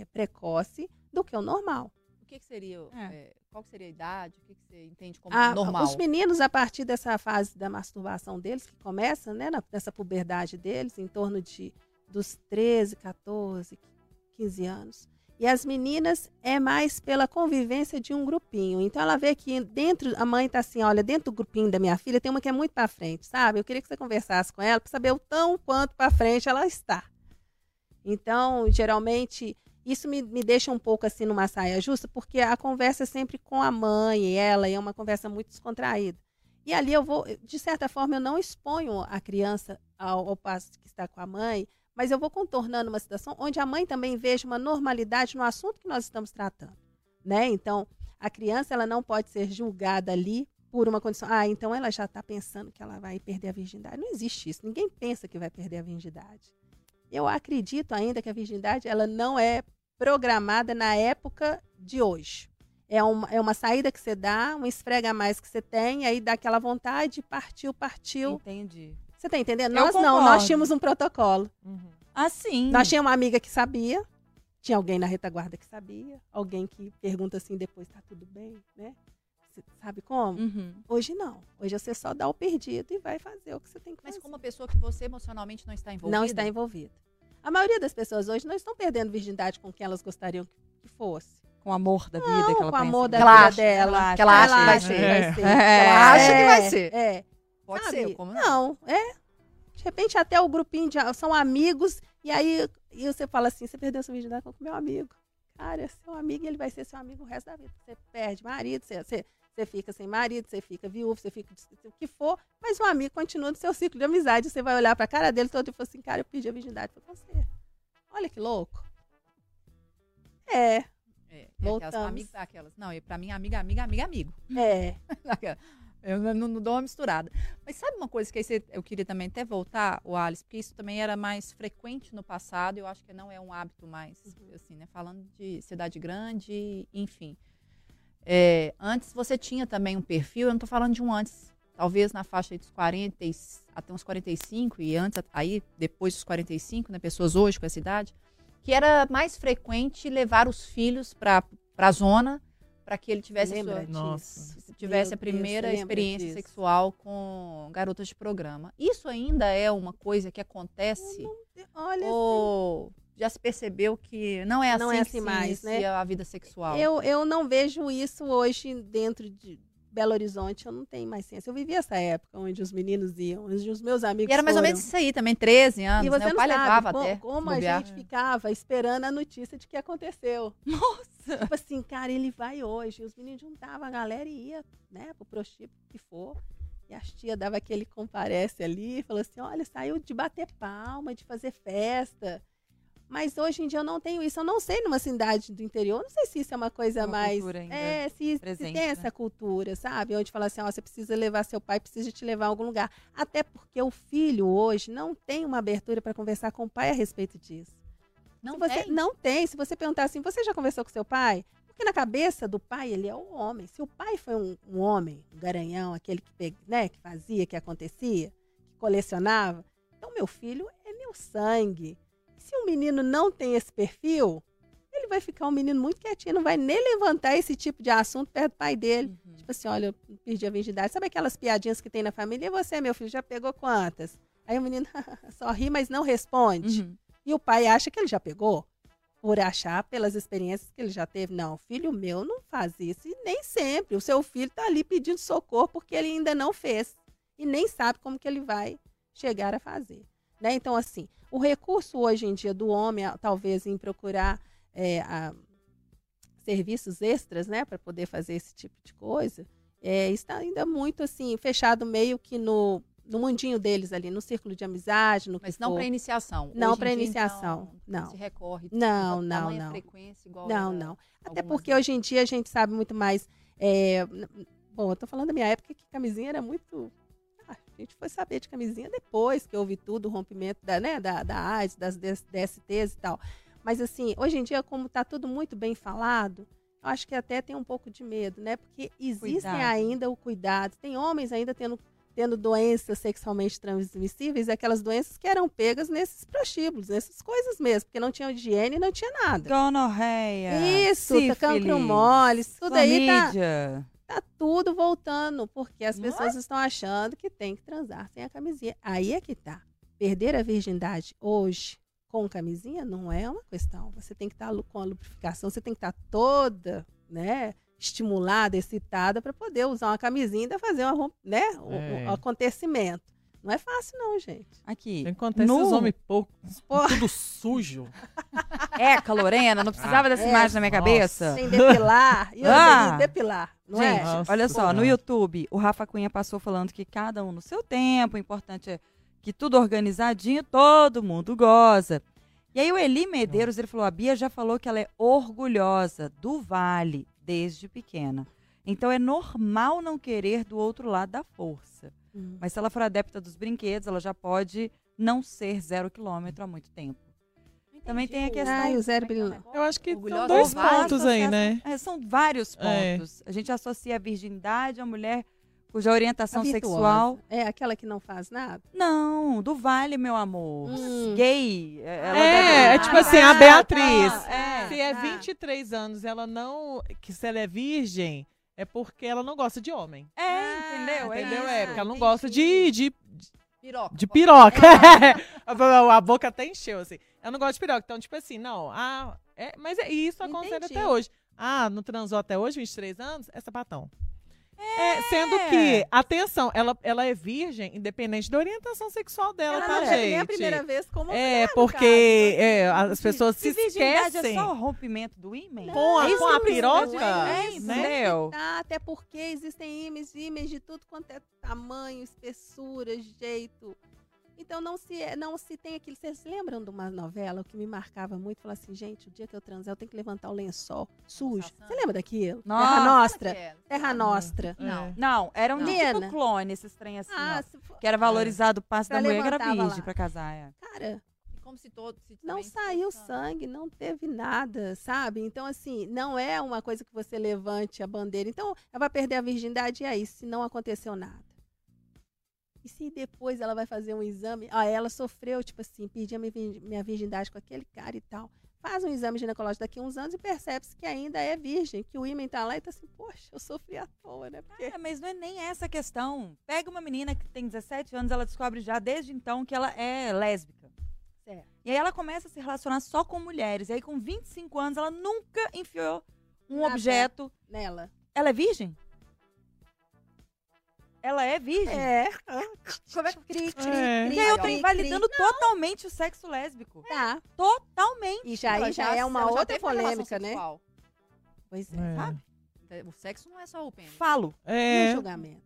é, precoce do que o normal. O que, que seria, É. é, qual seria a idade? O que, que você entende como Ah, normal? Os meninos, a partir dessa fase da masturbação deles, que começa né, na- nessa puberdade deles, em torno de dos 13, 14, 15 anos. E as meninas é mais pela convivência de um grupinho. Então ela vê que dentro, a mãe tá assim, olha, dentro do grupinho da minha filha tem uma que é muito para frente, sabe? Eu queria que você conversasse com ela para saber o tão quanto para frente ela está. Então, geralmente, isso me, me deixa um pouco assim numa saia justa, porque a conversa é sempre com a mãe e ela, e é uma conversa muito descontraída. E ali eu vou, de certa forma, eu não exponho a criança ao, ao passo que está com a mãe, mas eu vou contornando uma situação onde a mãe também veja uma normalidade no assunto que nós estamos tratando, né? Então, a criança ela não pode ser julgada ali por uma condição. Ah, então ela já está pensando que ela vai perder a virgindade. Não existe isso. Ninguém pensa que vai perder a virgindade. Eu acredito ainda que a virgindade ela não é programada na época de hoje. É uma, é uma saída que você dá, um esfrega mais que você tem, aí dá aquela vontade, partiu, partiu. Entendi. Você tá entendendo? Eu Nós não, nós tínhamos um protocolo. Uhum. Assim. Nós tínhamos uma amiga que sabia, tinha alguém na retaguarda que sabia, alguém que pergunta assim depois, tá tudo bem, né? Sabe como? Uhum. Hoje não. Hoje você só dá o perdido e vai fazer o que você tem que Mas fazer. como uma pessoa que você emocionalmente não está envolvida. Não está envolvida. A maioria das pessoas hoje não estão perdendo virgindade com quem elas gostariam que fosse. Com o amor da vida Não, que ela com o pensa amor da Que vida acha, dela. que ela acha que vai acha ser. vai ser. É. que ela Acha que vai ser. É. Pode sabe? ser, como não? Não, é. De repente até o grupinho de, são amigos e aí e você fala assim, você perdeu sua virgindade com meu amigo. Cara, é seu amigo e ele vai ser seu amigo o resto da vida. Você perde marido, você, você, você fica sem marido, você fica viúvo, você fica o que for, mas o amigo continua no seu ciclo de amizade. Você vai olhar pra cara dele todo e falar assim, cara, eu perdi a virgindade pra você. Olha que louco. É, É, é aquelas amigas, aquelas. Não, e pra mim, amiga, amiga, amiga, amigo. é. Eu não, não- dou uma misturada. Mas sabe uma coisa que eu queria também até voltar, o Alice, porque isso também era mais frequente no passado, eu acho que não é um hábito mais, assim, né? Falando de cidade grande, enfim. É, antes você tinha também um perfil, eu não tô falando de um antes, talvez na faixa dos 40 e- até uns 45, e antes, aí depois dos 45, né? Pessoas hoje com essa idade, que era mais frequente levar os filhos para a zona para que ele tivesse sua? Nossa. se tivesse Meu a primeira Deus, experiência disso? sexual com garotas de programa. Isso ainda é uma coisa que acontece Olha, ou já se percebeu que não é assim, Não é que assim se mais, né? a vida sexual? Eu, eu não vejo isso hoje dentro de Belo Horizonte, eu não tenho mais ciência. Eu vivi essa época onde os meninos iam, onde os meus amigos E era mais ou foram. menos isso aí também, 13 anos, E você né? O não pai sabe levava como, até. como a gente ficava esperando a notícia de que aconteceu. Nossa! Tipo assim, cara, ele vai hoje. Os meninos juntavam a galera e ia, né, pro prostíbulo que for. E as tia dava aquele comparece ali, falou assim: olha, saiu de bater palma, de fazer festa. Mas hoje em dia eu não tenho isso. Eu não sei numa cidade do interior, eu não sei se isso é uma coisa uma mais. é, se, se presente, tem né? essa cultura, sabe? Onde fala assim: ó, você precisa levar seu pai, precisa te levar a algum lugar. Até porque o filho hoje não tem uma abertura para conversar com o pai a respeito disso. Não Se você, tem? Não tem. Se você perguntar assim, você já conversou com seu pai? Porque na cabeça do pai, ele é o homem. Se o pai foi um, um homem, um garanhão, aquele que, né, que fazia, que acontecia, que colecionava, então meu filho é meu sangue. Se um menino não tem esse perfil, ele vai ficar um menino muito quietinho, não vai nem levantar esse tipo de assunto perto do pai dele. Uhum. Tipo assim, olha, eu perdi a virgindade. Sabe aquelas piadinhas que tem na família? E você, meu filho, já pegou quantas? Aí o menino só ri, mas não responde. Uhum. E o pai acha que ele já pegou, por achar pelas experiências que ele já teve. Não, filho meu não faz isso. E nem sempre. O seu filho está ali pedindo socorro porque ele ainda não fez. E nem sabe como que ele vai chegar a fazer. Né? Então, assim, o recurso hoje em dia do homem, talvez em procurar é, a- serviços extras, né, para poder fazer esse tipo de coisa, é, está ainda muito assim fechado meio que no, no mundinho deles ali, no círculo de amizade, no Mas não para iniciação. Não dia, iniciação, então, não. Se recorre. Não, com não, tamanha não. frequência igual Não, não. Até porque hoje em dia a gente sabe muito mais. é, bom, eu tô falando da minha época que camisinha era muito. A gente foi saber de camisinha depois que houve tudo, o rompimento da, né, da, da AIDS, das DS DSTs e tal. Mas assim, hoje em dia, como tá tudo muito bem falado, eu acho que até tem um pouco de medo, né? Porque existem Cuidado. ainda o cuidado. Tem homens ainda tendo, tendo doenças sexualmente transmissíveis, aquelas doenças que eram pegas nesses prostíbulos, nessas coisas mesmo, porque não tinha higiene e não tinha nada. Gonorreia. Isso, tá cancro sífilis, mole, isso tudo aí tá. Tá tudo voltando, porque as pessoas estão achando que tem que transar sem a camisinha. Aí é que tá. Perder a virgindade hoje com camisinha não é uma questão. Você tem que estar com a lubrificação, você tem que estar toda, né, estimulada, excitada para poder usar uma camisinha e fazer rom- né, um, É. um acontecimento. Não é fácil não, gente. Aqui. Enquanto esses no- homens poucos, Porra. tudo sujo. Eca, Lorena, não precisava dessa é, imagem na minha nossa. cabeça? Sem depilar. E eu Ah. depilar, não Gente, é? Nossa olha só, no Senhora. YouTube, o Rafa Cunha passou falando que cada um no seu tempo, o importante é que tudo organizadinho, todo mundo goza. E aí o Eli Medeiros, ele falou, a Bia já falou que ela é orgulhosa do Vale desde pequena. Então é normal não querer do outro lado da força. Hum. Mas se ela for adepta dos brinquedos, ela já pode não ser zero quilômetro há muito tempo. Também tem a questão- Ai, o zero é é? Eu acho que Orgulhosa são dois pontos aí, né? É, são vários É. pontos. A gente associa a virgindade à mulher cuja orientação A sexual. É aquela que não faz nada? Não, do Vale, meu amor. Hum. Gay. Ela É, deve- é tipo assim, a Ah, Beatriz. tá, é. Se é Ah. 23 anos, ela não. Que se ela é virgem, é porque ela não gosta de homem. É, Ah, entendeu? É Entendeu? isso. É, porque ela não gosta de, de, Piroca. de piroca. a, a boca até encheu, assim. Ela não gosta de piroca. Então, tipo assim, não. Ah, é, mas é, isso acontece até hoje. Ah, não transou até hoje, 23 anos? É sapatão. É, sendo que, atenção, ela, ela é virgem, independente da orientação sexual dela, Ela tá, não gente? é nem a primeira vez como É, mulher, porque. Então, é, as pessoas se Se virgindade esquecem é só o rompimento do ímã? com a, É isso com a piroca, É, né? entendeu? Tá, até porque existem ímãs, ímãs de tudo quanto é tamanho, espessura, jeito. Então não se, não se tem aquilo. Vocês se lembram de uma novela que me marcava muito? Falava assim, gente, o dia que eu transar, eu tenho que levantar o lençol sujo. Você lembra daquilo? Nossa. Terra Nostra. é? Terra Nostra. Não. É. Não, era um tipo clone, esses trem assim, Ah, for- Que era valorizado o passe Pra da mulher que era virgem lá. pra casar, é. cara, como se todo. Se não saiu sangue, não teve nada, sabe? Então, assim, não é uma coisa que você levante a bandeira. Então, ela vai perder a virgindade e aí, se não aconteceu nada. E se depois ela vai fazer um exame, ah, ela sofreu, tipo assim, perdi a minha virgin- minha virgindade com aquele cara e tal. Faz um exame ginecológico daqui a uns anos e percebe-se que ainda é virgem, que o ímã tá lá e tá assim, poxa, eu sofri à toa, né? Porque É, mas não é nem essa a questão. Pega uma menina que tem 17 anos, ela descobre já desde então que ela é lésbica. Certo. E aí ela começa a se relacionar só com mulheres. E aí com 25 anos ela nunca enfiou um Nada. objeto. nela. Ela é virgem? Ela é virgem? É. Como é que cri, cri, É. cri, E aí eu tô cri, invalidando totalmente o sexo lésbico. Tá. Totalmente. E já aí já é uma outra polêmica, né? Pois é. É. Sabe? O sexo não é só o pênis. Falo. E o É, julgamento?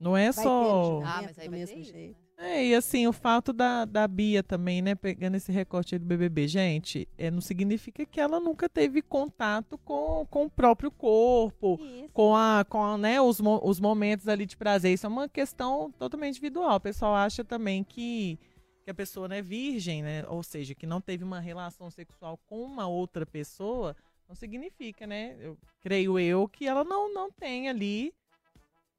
não é Vai só. julgamento. Ah, mas aí do vai mesmo ter jeito. Né? É, e assim, o fato da, da Bia também, né, pegando esse recorte aí do BBB, gente, é, não significa que ela nunca teve contato com, com o próprio corpo, Isso. com, a, com a, né, os, os momentos ali de prazer. Isso é uma questão totalmente individual. O pessoal acha também que, que a pessoa não é virgem, né, ou seja, que não teve uma relação sexual com uma outra pessoa, não significa, né, eu creio eu, que ela não, não tem ali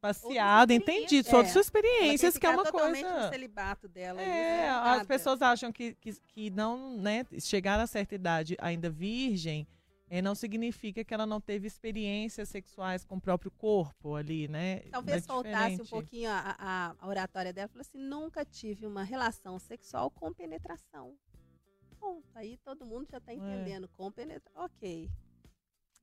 passeado, entendido, É. sobre suas Ela quer experiências, que é uma totalmente coisa... no celibato dela. É, as pessoas acham que, que, que não, né, chegar a certa idade ainda virgem, eh, não significa que ela não teve experiências sexuais com o próprio corpo ali, né? Talvez É faltasse um pouquinho a, a- oratória dela. Falou assim: nunca tive uma relação sexual com penetração. Ponto. Aí todo mundo já tá entendendo. Com penetração. Ok.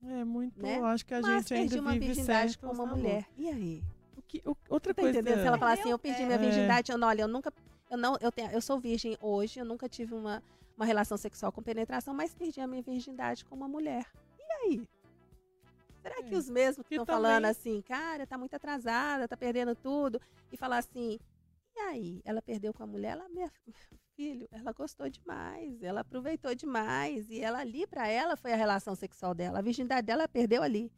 É muito, né? eu acho que a Mas gente ainda perdi uma vive virgindade com uma mulher. E aí? O que, o- outra Tá coisa... entendendo? Se ela falar assim, eu perdi minha É. virgindade, eu não, olha, eu nunca. Eu não, eu, tenho, eu sou virgem hoje, eu nunca tive uma, uma relação sexual com penetração, mas perdi a minha virgindade com uma mulher. E aí? Será que É. os mesmos que Que estão falando também- assim, cara, tá muito atrasada, tá perdendo tudo, e falar assim, e aí? Ela perdeu com a mulher, ela, minha filho, ela gostou demais, ela aproveitou demais, e ela ali pra ela foi a relação sexual dela, a virgindade dela ela perdeu ali.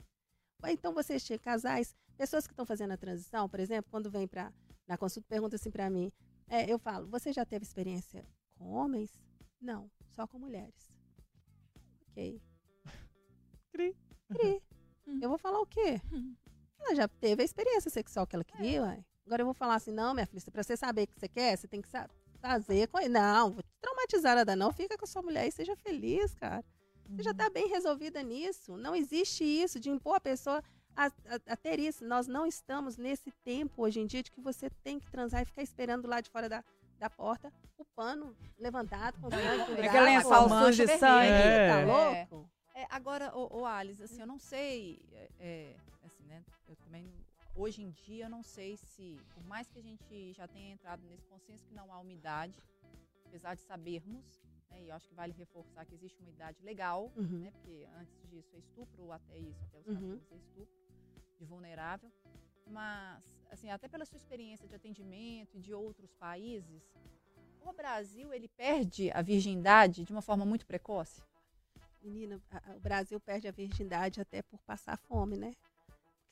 Então vocês tinham casais, pessoas que estão fazendo a transição, por exemplo, quando vem pra, na consulta, pergunta assim pra mim, é, eu falo, você já teve experiência com homens? Não, só com mulheres. Ok. Cri. Cri. Hum. Eu vou falar o quê? Hum. Ela já teve a experiência sexual que ela queria, uai. Agora eu vou falar assim, não, minha filha, pra você saber o que você quer, você tem que sa- fazer com ele. Não, vou te traumatizar nada não, fica com a sua mulher e seja feliz, cara. Você já tá bem resolvida nisso. Não existe isso de impor a pessoa a, a- a ter isso. Nós não estamos nesse tempo hoje em dia de que você tem que transar e ficar esperando lá de fora da, da porta o pano levantado com sangue. graça, lençol com mancha sujo de sangue. É. Tá É. louco? É, agora, o, Alice, assim, eu não sei, é, é, assim, né, eu também, hoje em dia, eu não sei se, por mais que a gente já tenha entrado nesse consenso que não há umidade, apesar de sabermos, né, e eu acho que vale reforçar que existe uma idade legal, Uhum. né, porque antes disso é estupro, ou até isso, até os Uhum. 14 é estupro, de vulnerável, mas, assim, até pela sua experiência de atendimento e de outros países, o Brasil, ele perde a virgindade de uma forma muito precoce? Menina, o Brasil perde a virgindade até por passar fome, né?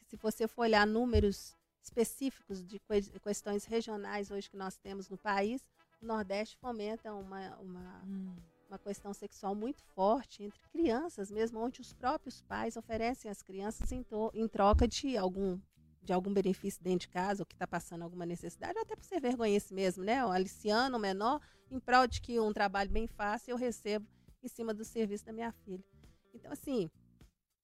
Se você for olhar números específicos de ques- questões regionais hoje que nós temos no país, o Nordeste fomenta uma, uma, Hum. uma questão sexual muito forte entre crianças mesmo, onde os próprios pais oferecem às crianças em, to- em troca de algum de algum benefício dentro de casa, ou que está passando alguma necessidade, ou até por ser vergonhense mesmo, né? O aliciano, o menor, em prol de que um trabalho bem fácil eu recebo em cima do serviço da minha filha. Então, assim,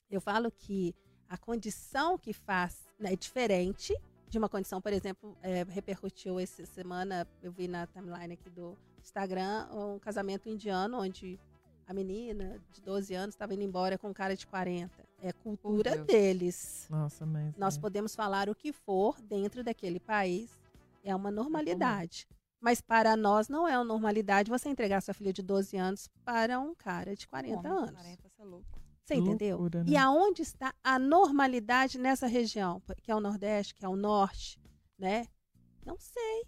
eu falo que A condição que faz né, é diferente de uma condição, por exemplo, é, repercutiu essa semana, eu vi na timeline aqui do Instagram, um casamento indiano onde a menina de 12 anos estava indo embora com um cara de 40. É cultura Deus. deles. Nossa, mas. Nós é. podemos falar o que for dentro daquele país, é uma normalidade. Mas para nós não é uma normalidade você entregar sua filha de 12 anos para um cara de 40 Homem, anos. 40, você é louco. Você entendeu? Loucura, E né? aonde está a normalidade nessa região? Que é o Nordeste, que é o Norte, né? Não sei.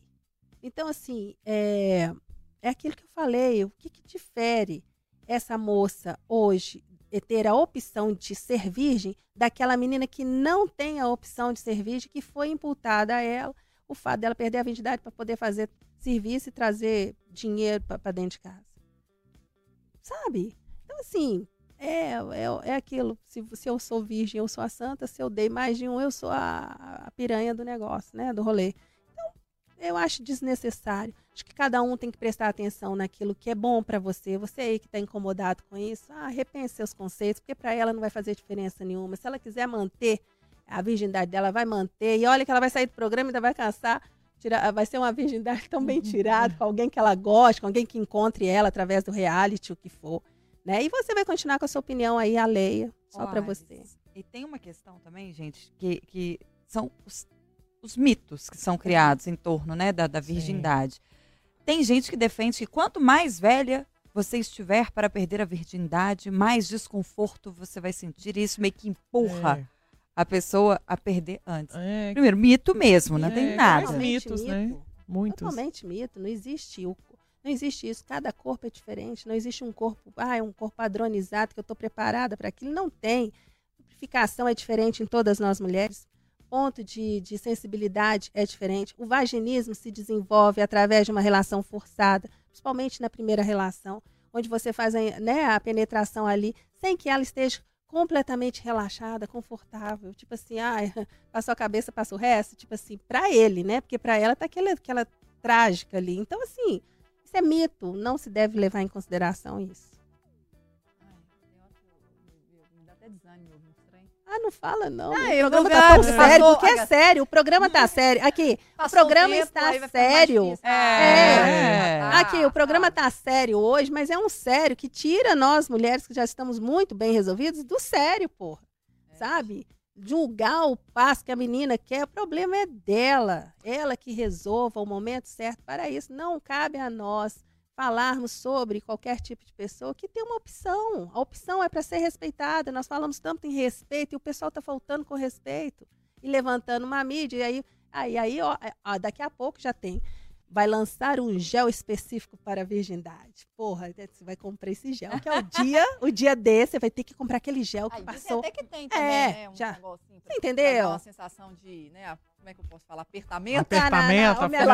Então, assim, é, é aquilo que eu falei. O que, que difere essa moça hoje é ter a opção de ser virgem daquela menina que não tem a opção de ser virgem, que foi imputada a ela o fato dela perder a virgindade para poder fazer serviço e trazer dinheiro para dentro de casa. Sabe? Então, assim, é, é, é aquilo. Se, se eu sou virgem, eu sou a santa. Se eu dei mais de um, eu sou a, a piranha do negócio, né? Do rolê. Então, eu acho desnecessário. Acho que cada um tem que prestar atenção naquilo que é bom para você. Você aí que está incomodado com isso, ah, repense seus conceitos, porque para ela não vai fazer diferença nenhuma. Se ela quiser manter a virgindade dela, vai manter. E olha que ela vai sair do programa e ainda vai cansar. Tirar, vai ser uma virgindade tão bem tirada, com alguém que ela goste, com alguém que encontre ela através do reality, o que for. Né? E você vai continuar com a sua opinião aí alheia, só para você. E tem uma questão também, gente, que, que são os, os mitos que são criados em torno né, da, da Sim. virgindade. Tem gente que defende que quanto mais velha você estiver para perder a virgindade, mais desconforto você vai sentir. E isso meio que empurra a pessoa a perder antes. É, é, Primeiro, mito mesmo, não É, tem nada. Totalmente mitos, né? mito. muitos. Totalmente mito. Não existe o não existe isso. Cada corpo é diferente. Não existe um corpo, ah, é um corpo padronizado que eu estou preparada para aquilo. Não tem. Lubrificação é diferente em todas nós mulheres. Ponto de, de sensibilidade é diferente. O vaginismo se desenvolve através de uma relação forçada, principalmente na primeira relação, onde você faz a, né, a penetração ali sem que ela esteja completamente relaxada, confortável. Tipo assim, ah, passou a cabeça, passa o resto. Tipo assim, para ele, né? Porque para ela tá aquela, aquela trágica ali. Então, assim, isso é mito. Não se deve levar em consideração isso. Ah, não fala não. Ah, o eu programa tá tão sério, passou- porque é sério. O programa tá sério. Aqui, Passou programa tempo, está sério. difícil. É. Ah, aqui, o programa tá. sério hoje, mas é um sério que tira nós, mulheres que já estamos muito bem resolvidas, do sério, porra. É. Sabe? Julgar o passo que a menina quer, o problema é dela. Ela que resolva o momento certo para isso. Não cabe a nós falarmos sobre qualquer tipo de pessoa que tem uma opção. A opção é para ser respeitada. Nós falamos tanto em respeito e o pessoal está faltando com respeito e levantando uma mídia. E aí, aí, aí ó, ó, daqui a pouco já tem. Vai lançar um gel específico para a virgindade. Porra, você vai comprar esse gel, que é o dia, o dia desse, você vai ter que comprar aquele gel que Aí, passou. até que tem também, É, né? Um já. negocinho pra- Você entendeu? uma sensação de, né? Como é que eu posso falar? Apertamento? Apertamento, né?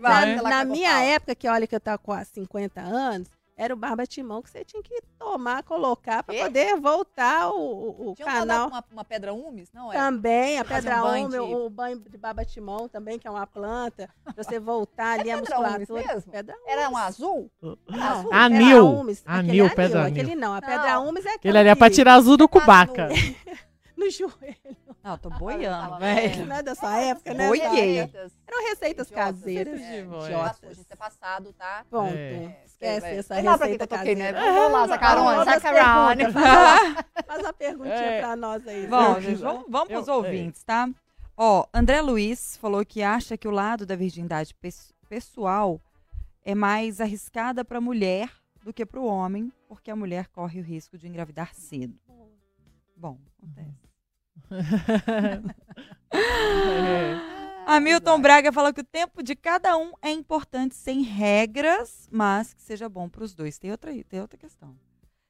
vai- Na vai- minha época, que olha que eu tava com quase 50 anos, era o barba timão que você tinha que tomar, colocar para poder voltar o, o, Tinha um canal. uma, uma pedra úmis? Não é? Também, a um pedra úmida, de- o banho de baba timão também, que é uma planta, pra você voltar ali a musculatura. mesmo? Pedra Era um azul? Azul? era Anil. úmis, aquele Anil, anil, pedra Aquele anil. não, a pedra Não. úmis é Aquele ali é pra que- tirar azul do cubaca. no joelho. Não, tô boiando, velho. Não é da sua época, né? Boiei. Receitas Eram receitas idiotas. caseiras. É, Idiotas. idiotas. A gente é passado, tá? Ponto. É. Esquece vai- essa Sei pra receita que eu toquei, né? caseira. Vamos lá, Zacarone, Zacarone. Faz uma perguntinha É. pra nós aí. Bom, gente, vamos, vamos pros Eu- ouvintes, tá? Ó, André Luiz falou que acha que o lado da virgindade pes- pessoal é mais arriscada para a mulher do que para o homem, porque a mulher corre o risco de engravidar cedo. Bom, acontece. É. Hamilton Braga fala que o tempo de cada um é importante, sem regras, mas que seja bom para os dois. Tem outra, tem outra questão.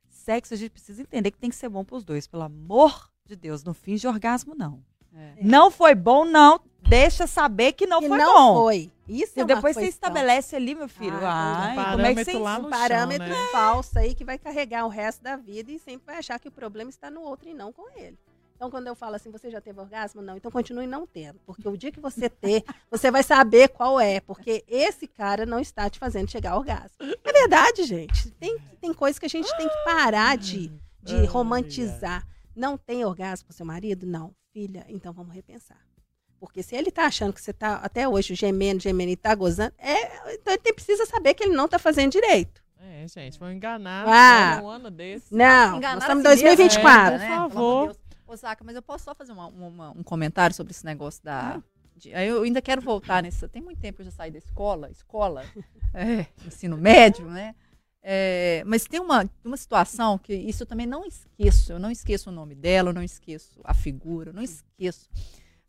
Sexo, a gente precisa entender que tem que ser bom para os dois, pelo amor de Deus. Não finge orgasmo, não. É. Não foi bom, não. Deixa saber que não Que foi não bom. foi. Isso E é depois você estabelece ali, meu filho. Ah, Ai, um como é que você lá um no parâmetro chão, né? falso aí que vai carregar o resto da vida e sempre vai achar que o problema está no outro e não com ele. Então, quando eu falo assim, você já teve orgasmo? Não. Então, continue não tendo. Porque o dia que você ter, você vai saber qual é. Porque esse cara não está te fazendo chegar ao orgasmo. É verdade, gente. Tem, tem coisas que a gente tem que parar de, de romantizar. Não tem orgasmo com seu marido? Não. Filha, então vamos repensar. Porque se ele tá achando que você tá até hoje gemendo, gemendo e tá gozando, é, então ele tem- precisa saber que ele não tá fazendo direito. É, gente, vão enganar Ah. um ano desse. Não, Enganar nós estamos em a si mesmo, 2024. É, né? por favor. Zaca, mas eu posso só fazer uma- uma- um comentário sobre esse negócio da. de- eu ainda quero voltar nesse. Tem muito tempo que eu já saí da escola, escola, é, ensino médio, né? É, mas tem uma, uma situação que isso eu também não esqueço. Eu não esqueço o nome dela, eu não esqueço a figura, eu não esqueço.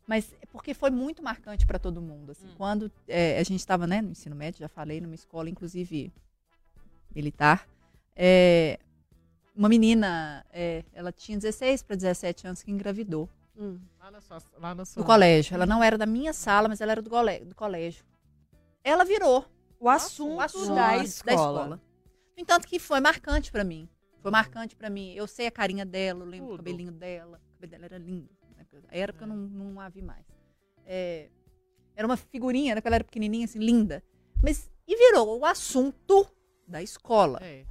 Mas é porque foi muito marcante para todo mundo. Assim, Quando é, a gente estava né, no ensino médio, já falei, numa escola, inclusive militar, é, uma menina, é, ela tinha 16 para 17 anos que engravidou Hum. Lá na sua, lá na sua no colégio. Ela não era da minha sala, mas ela era do, gole- do colégio. Ela virou O assunto, o assunto da, da escola. No entanto, que foi marcante pra mim. Foi marcante pra mim. Eu sei a carinha dela, eu lembro do Tudo. cabelinho dela. O cabelo dela era lindo. né? Era porque eu não, não a vi mais. É, era uma figurinha, né? Ela era pequenininha, assim, linda. Mas, e virou o assunto da escola. É.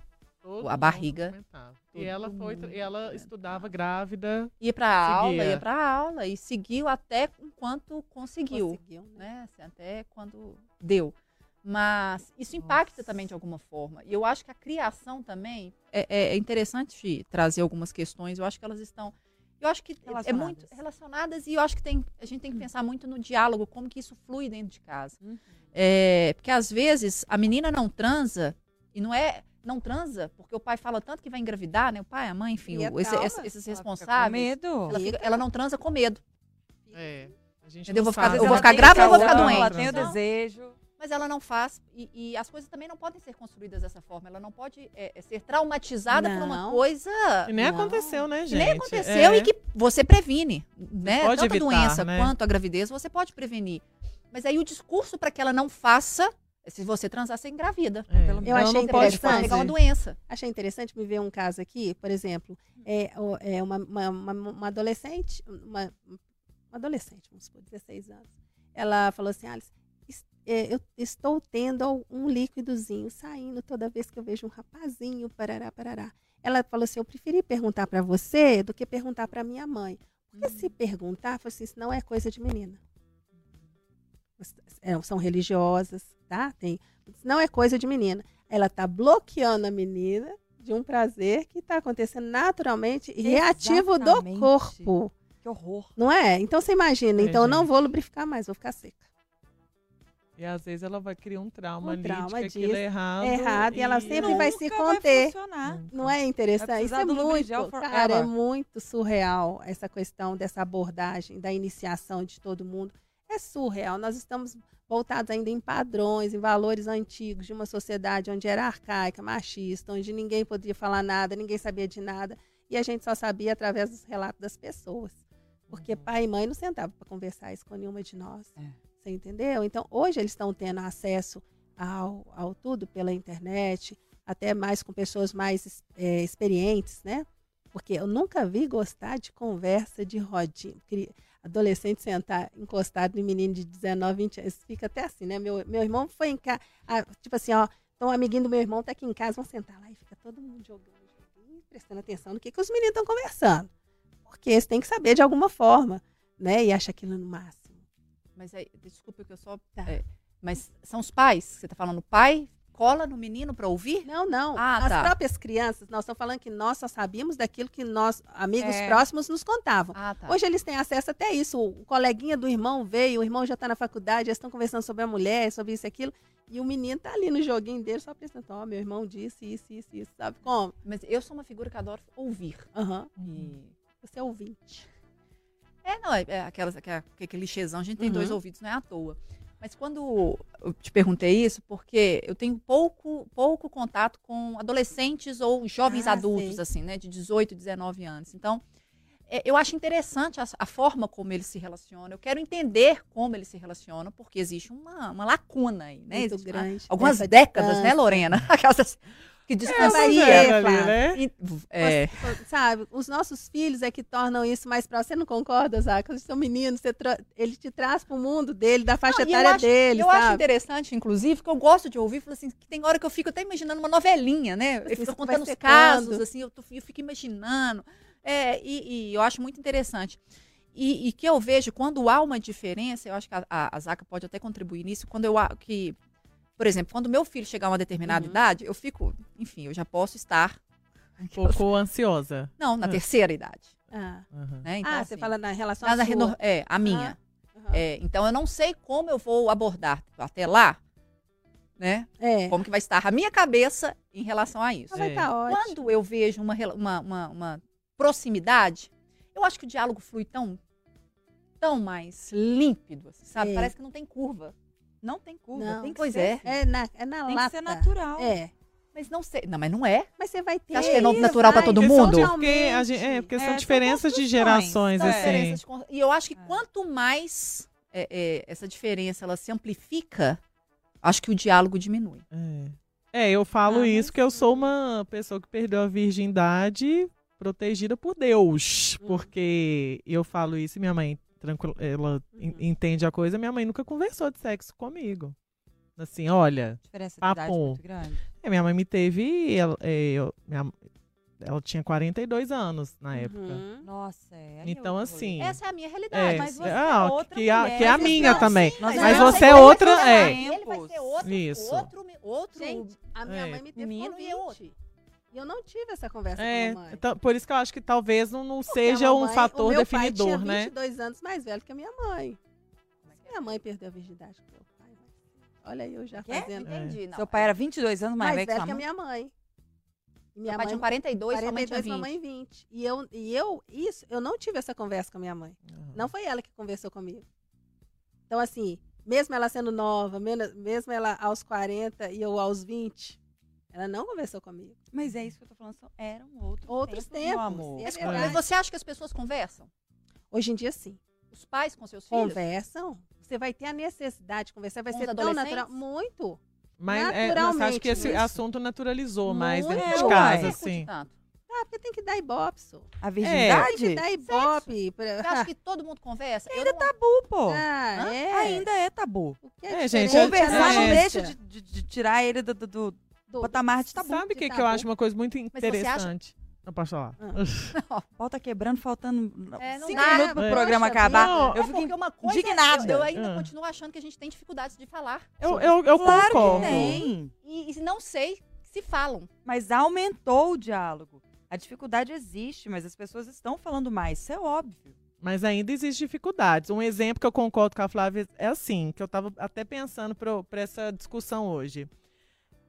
Todo A barriga. E ela foi, e ela estudava grávida. Ia pra aula, ia pra aula. E seguiu até enquanto conseguiu. Conseguiu, né? né? assim, até quando deu. Mas isso impacta também de alguma forma. E eu acho que a criação também é, é- é interessante trazer algumas questões. Eu acho que elas estão. Eu acho que é Relacionadas. muito relacionadas e eu acho que tem, a gente tem que pensar muito no diálogo, como que isso flui dentro de casa. Uhum. É, porque às vezes a menina não transa e não é não transa porque o pai fala tanto que vai engravidar, né? O pai, a mãe, enfim, é o- esse- esse- esses Ela fica com responsáveis. medo. Ela, fica- ela não transa com medo. É. A gente Entendeu? não Vou ficar- eu vou Ela ficar grávida ou vou ficar doente? Ela tem o Não. desejo. Mas ela não faz, e, e as coisas também não podem ser construídas dessa forma. Ela não pode é, é, ser traumatizada por uma Não. coisa E nem Não. aconteceu, né, que gente? nem aconteceu É. e que você previne. Né? pode Tanto evitar, a doença né? quanto a gravidez, você pode prevenir. Mas aí o discurso para que ela não faça, se você transar, você engravida. É. Pelo Eu Ela achei não pode pegar uma doença. Achei interessante me ver um caso aqui, por exemplo, é, é uma, uma, uma- uma adolescente, uma, uma adolescente, vamos supor, 16 anos. Ela falou assim, Alice, é, eu estou tendo um líquidozinho saindo toda vez que eu vejo um rapazinho, parará, parará. Ela falou assim, eu preferi perguntar para você do que perguntar para minha mãe. Porque se perguntar, falou assim, isso não é coisa de menina. É, são religiosas, tá? Tem, não é coisa de menina. Ela está bloqueando a menina de um prazer que está acontecendo naturalmente e reativo do corpo. Que horror. Não é? Então você imagina, É, então eu não gente. vou lubrificar mais, vou ficar seca. E às vezes ela vai criar um trauma Um ali trauma de que aquilo disso. é errado. É errado, e ela sempre vai se conter. funcionar. Não é interessante? Vai Isso é muito, cara, é muito surreal essa questão dessa abordagem, da iniciação de todo mundo. É surreal. Nós estamos voltados ainda em padrões, em valores antigos de uma sociedade onde era arcaica, machista, onde ninguém podia falar nada, ninguém sabia de nada, e a gente só sabia através dos relatos das pessoas. Porque pai e mãe não sentavam para conversar isso com nenhuma de nós. É. Você entendeu? Então, hoje eles estão tendo acesso ao, ao tudo pela internet, até mais com pessoas mais é, experientes, né? Porque eu nunca vi gostar de conversa de rodinha. Adolescente sentar encostado em menino de 19, 20 anos. Fica até assim, né? Meu, meu irmão foi em casa. tipo assim, ó. Então, um amiguinho do meu irmão tá aqui em casa, vamos sentar lá e fica todo mundo jogando, joguinho, prestando atenção no que, que os meninos estão conversando. Porque eles têm que saber de alguma forma, né? E acha aquilo no máximo. Mas aí, desculpa que eu só. Tá. é, mas são os pais? Você está falando pai? Cola no menino para ouvir? Não, não. Ah, As tá. próprias crianças, nós estamos falando que nós só sabíamos daquilo que nós, amigos É. próximos, nos contavam. Ah, tá. Hoje eles têm acesso até isso. O coleguinha do irmão veio, o irmão já está na faculdade, eles estão conversando sobre a mulher, sobre isso e aquilo. E o menino tá ali no joguinho dele, só pensando, ó, meu irmão disse isso, isso, isso. Sabe como? Mas eu sou uma figura que adoro ouvir. Aham. E Você é ouvinte. É, não, é, é aquelas, aquela, aquele clichêzão, a gente tem Uhum. dois ouvidos, não é à toa. Mas quando eu te perguntei isso, porque eu tenho pouco, pouco contato com adolescentes ou jovens Ah, adultos, sei. assim, né, de 18, 19 anos. Então, é, eu acho interessante a, a forma como eles se relacionam. Eu quero entender como eles se relacionam, porque existe uma, uma lacuna aí, né? Muito Existe uma- grande. algumas décadas, né. Lorena? Que É, distancia. é, ali, Flávia. né? E- é, Sabe, os nossos filhos é que tornam isso mais próximo. Você não concorda, Zaca? Eles são meninos, tra- ele te traz para o mundo dele, da faixa Não, etária acho- dele, eu acho sabe? interessante, inclusive, que eu gosto de ouvir, assim, que tem hora que eu fico até imaginando uma novelinha, né? Assim, Eu fico contando os casos, assim, eu, tô- eu fico imaginando. É, e, e eu acho muito interessante. E, e que eu vejo, quando há uma diferença, eu acho que a, a, a Zaca pode até contribuir nisso, quando eu que, por exemplo, quando meu filho chegar a uma determinada Uhum. idade, eu fico, enfim, eu já posso estar. Um pouco ansiosa. Não, na Ah. terceira idade. Ah, Uhum. Né? Então, ah assim, você fala na relação na- sua. reno- É, a minha. Aham. É, então eu não sei como eu vou abordar até lá, né? É. Como que vai estar a minha cabeça em relação a isso. Mas vai É. estar ótimo. Quando eu vejo uma, uma, uma, uma proximidade, eu acho que o diálogo flui tão, tão mais límpido, assim, sabe? É. Parece que não tem curva. Não tem curva, Não. tem que Pois ser. é. assim. É na, é na Tem lata. que ser natural. É. Mas não sei. Não, mas não é. Mas você vai ter. Você acha que é isso, natural pra vai, todo mundo? de Porque, a gente, é, porque É, são são diferenças de gerações, São assim. de con- E eu acho que É. quanto mais é, é, essa diferença ela se amplifica, acho que o diálogo diminui. É. É, eu falo Ah, isso que eu sou uma pessoa que perdeu a virgindade protegida por Deus. Hum. Porque eu falo isso e minha mãe, tranquilo, ela Uhum. entende a coisa, minha mãe nunca conversou de sexo comigo. Assim, olha, Diferença de idade muito grande. é, minha mãe me teve, ela, é, eu- minha- ela tinha 42 anos na época. Uhum. Nossa, é. Então, é outro assim, Essa é a minha realidade. É, mas você ah, é outra que, a, mulher, que é a mas minha não, também. sim, Mas não você é outra, é. Ele vai ser outro, Isso. outro, outro Gente, a minha É. mãe me teve Menino com e eu 20. E eu não tive essa conversa É, com a mamãe. então, por isso que eu acho que talvez não, não seja a um mamãe- fator o meu definidor, pai tinha né? 22 anos mais velho que a minha mãe. Minha mãe perdeu a virgindade com meu pai. Olha eu já Quê? fazendo. Entendi. Não, Seu pai era 22 anos mais, mais velho que que a mãe? minha mãe. E minha Meu pai mãe tinha 42, sua mãe tinha 42, 20. mamãe 20. E eu, e eu, isso, eu não tive essa conversa com a minha mãe. Uhum. Não foi ela que conversou comigo. Então, assim, mesmo ela sendo nova, mesmo ela aos 40 e eu aos 20, ela não conversou comigo. Mas é isso que eu tô falando, são- eram outros, Outros tempos, tempos, meu amor. é Mas, você acha que as pessoas conversam? Hoje em dia, sim. Os pais com seus filhos? Conversam. Você vai ter a necessidade de conversar. Vai Com ser tão natural. Muito. Mas, é, mas acho Naturalmente, que esse isso. assunto naturalizou mais Muito, dentro de uai. casa, assim. Ah, porque tem que dar ibope, só. A Tem virgindade? que dar ibope. Você acha Pra... que todo mundo conversa? Ainda não- é tabu, pô. Ah, é. Ainda é tabu. O que É, diferente gente, Conversar é- não é- deixa de, de- de tirar ele do, do, do do- patamar de tabu. Sabe o que, que eu acho uma coisa muito interessante? Não posso falar. Ah. O pau tá quebrando, faltando É, não cinco dá. minutos pro É. programa Poxa acabar. Não, eu É fico coisa, indignada. Eu, eu ainda Ah. continuo achando que a gente tem dificuldades de falar. Eu, eu, eu Claro concordo. que tem. E, e não sei se falam. Mas aumentou o diálogo. A dificuldade existe, mas as pessoas estão falando mais. Isso é óbvio. Mas ainda existem dificuldades. Um exemplo que eu concordo com a Flávia é assim, que eu estava até pensando para essa discussão hoje.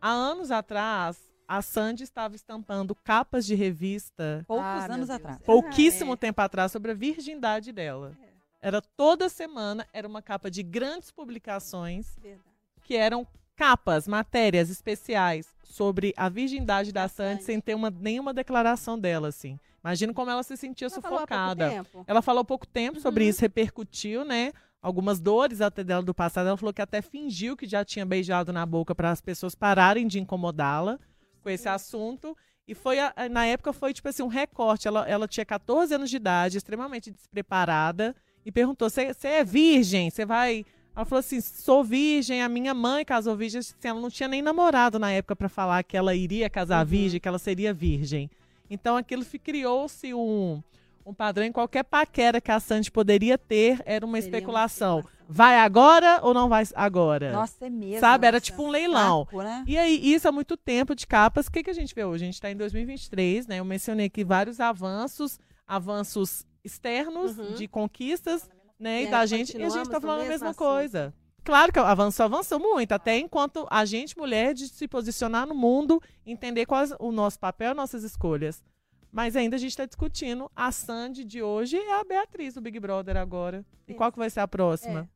Há anos atrás, a Sandy estava estampando capas de revista, Poucos Ah, anos atrás. pouquíssimo é. tempo atrás, sobre a virgindade dela. É. Era toda semana, era uma capa de grandes publicações Verdade. que eram capas, matérias especiais sobre a virgindade da, Sandy, sem ter uma, nenhuma declaração dela, assim. Imagina como ela se sentia Ela falou há pouco sufocada. tempo. Ela falou há pouco tempo sobre Uhum. isso, repercutiu, né? Algumas dores até dela do passado. Ela falou que até fingiu que já tinha beijado na boca para as pessoas pararem de incomodá-la com esse assunto. E foi, a- na época, foi tipo assim, um recorte. Ela, ela tinha 14 anos de idade, extremamente despreparada, e perguntou: Você é virgem? Você vai. Ela falou assim: sou virgem, a minha mãe casou virgem. Assim, ela não tinha nem namorado na época para falar que ela iria casar Uhum. virgem, que ela seria virgem. Então aquilo criou-se um, um padrão em qualquer paquera que a Sandy poderia ter, era uma Seria uma especulação. especulação. Vai agora ou não vai agora? Nossa, é mesmo. Sabe? Era tipo um leilão. Saco, né? E aí, isso há muito tempo de capas. O que, que a gente vê hoje? A gente está em 2023, né? Eu mencionei aqui vários avanços, avanços externos Uhum. de conquistas, né? E, da gente. E a gente tá no falando a mesma assunto. coisa. Claro que avançou, avançou muito, até enquanto a gente, mulher, de se posicionar no mundo, entender qual é o nosso papel, nossas escolhas. Mas ainda a gente está discutindo. A Sandy de hoje é a Beatriz do Big Brother agora. E É. qual que vai ser a próxima?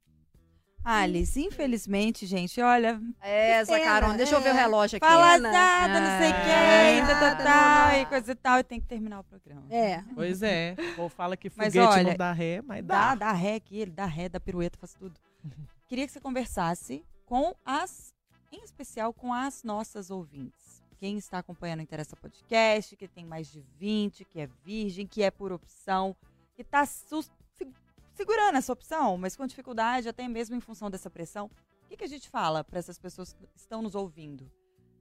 Alice, infelizmente, gente, olha, É, Zacarone, deixa eu ver o é. relógio aqui. fala nada, não sei Ah. quem, Nada, tá, não, não. e coisa e tal, e tem que terminar o programa. É. Pois é. Ou fala que Mas foguete olha, não dá ré, mas Dá, dá. dá ré aqui, ele dá ré, dá pirueta, faz tudo. Queria que você conversasse com as, em especial com as nossas ouvintes. Quem está acompanhando o Interessa Podcast, que tem mais de 20, que é virgem, que é por opção, que está segurando essa opção, mas com dificuldade, até mesmo em função dessa pressão. O que, que a gente fala para essas pessoas que estão nos ouvindo?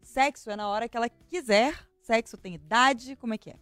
Sexo é na hora que ela quiser, sexo tem idade, como é que é?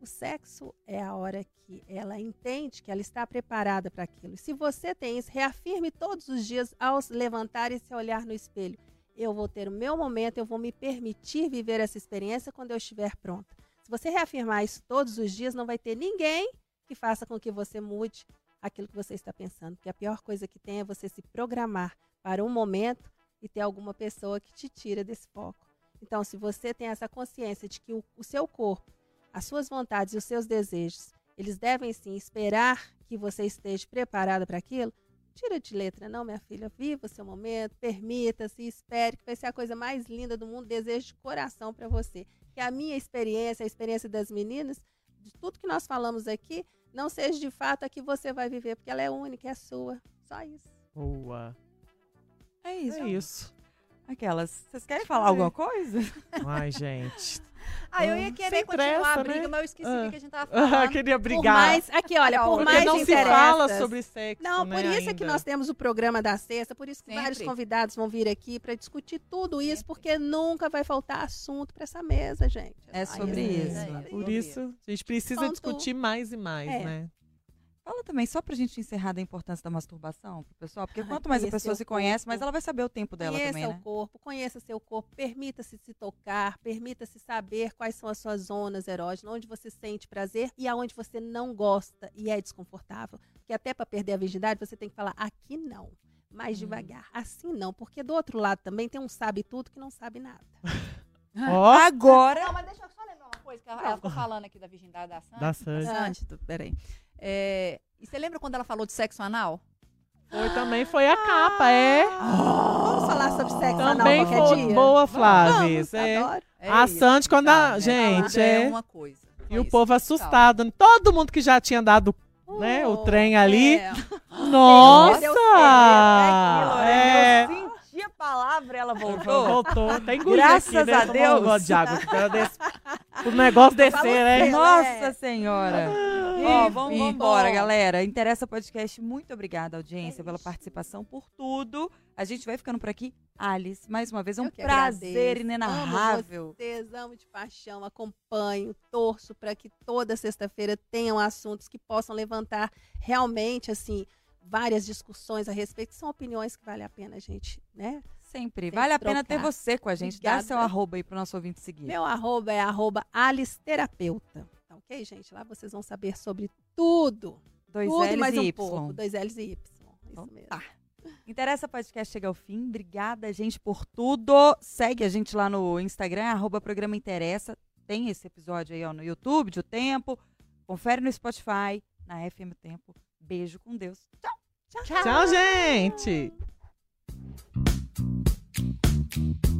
O sexo é a hora que ela entende que ela está preparada para aquilo. Se você tem isso, reafirme todos os dias ao levantar e se olhar no espelho. Eu vou ter o meu momento, eu vou me permitir viver essa experiência quando eu estiver pronta. Se você reafirmar isso todos os dias, não vai ter ninguém que faça com que você mude aquilo que você está pensando. Porque a pior coisa que tem é você se programar para um momento e ter alguma pessoa que te tira desse foco. Então, se você tem essa consciência de que o, o seu corpo as suas vontades e os seus desejos, eles devem sim esperar que você esteja preparado para aquilo. Tira de letra, não, minha filha. Viva o seu momento, permita-se, espere, que vai ser a coisa mais linda do mundo. Desejo de coração para você. Que a minha experiência, a experiência das meninas, de tudo que nós falamos aqui, não seja de fato a que você vai viver, porque ela é única, é sua. Só isso. Boa. É isso. É isso. Aquelas. Vocês querem falar alguma coisa? Ai, gente. Ah, eu ia Sem querer continuar pressa, a briga, né? mas eu esqueci Ah. do que a gente tava Ah, falando. queria Por brigar. mais, aqui, olha, Não, por porque mais não se interesses- fala sobre sexo, Não, né, por isso é que ainda. nós temos o programa da sexta, por isso que Sempre. vários convidados vão vir aqui para discutir tudo isso, porque nunca vai faltar assunto para essa mesa, gente. É sobre isso. isso. É, Por sobre isso, a gente precisa Ponto. discutir mais e mais, É. né? Fala também, só pra gente encerrar da importância da masturbação pro pessoal, porque quanto mais a pessoa se conhece, corpo. mais ela vai saber o tempo dela Conheça também, o né? corpo, conheça seu corpo, permita-se se tocar, permita-se saber quais são as suas zonas erógenas, onde você sente prazer e aonde você não gosta e é desconfortável. Porque até para perder a virgindade, você tem que falar aqui não, mais Hum. devagar, assim não, porque do outro lado também tem um sabe tudo que não sabe nada. Ó, Agora. Não, mas deixa eu só lembrar uma coisa, que ela, ela ficou falando aqui da virgindade da Sandy. Da Sandy. Sandy, tu- peraí. É, e você lembra quando ela falou de sexo anal? foi também foi a capa, é. Vamos falar sobre sexo anal Também qualquer foi dia? boa, Flávia. Vamos, é. adoro. É A isso. Sandy, quando a. Tá, né? Gente, é. uma coisa. E o Isso. povo assustado. Todo mundo que já tinha dado né, o Oh, trem ali. é. Nossa! Deus É. Eu senti a palavra, ela voltou. Voltou. Tem engolir Graças aqui, né? a Deus. Um de água. O negócio descer, né? Nossa Senhora! Ó, vamos Enfim. embora, galera. Interessa Podcast, muito obrigada, audiência, pela participação, por tudo. A gente vai ficando por aqui. Alice, mais uma vez, é um prazer agradeço. inenarrável. Amo vocês, amo de paixão, acompanho, torço para que toda sexta-feira tenham assuntos que possam levantar realmente, assim, várias discussões a respeito, que são opiniões que vale a pena a gente, né? Sempre. Tem Vale a pena ter você com a gente. Dá Obrigada. seu arroba aí pro nosso ouvinte seguir. Meu arroba é arroba alisterapeuta, tá ok, gente? Lá vocês vão saber sobre tudo, Dois tudo e L's mais e um Y. pouco, dois L's e Y, isso mesmo. tá. Interessa Podcast chega ao fim. Obrigada, gente, por tudo. Segue a gente lá no Instagram, arroba programa Interessa. Tem esse episódio aí ó, no YouTube de O Tempo. Confere no Spotify, na FM Tempo. Beijo com Deus. Tchau. Tchau, gente! Thank you.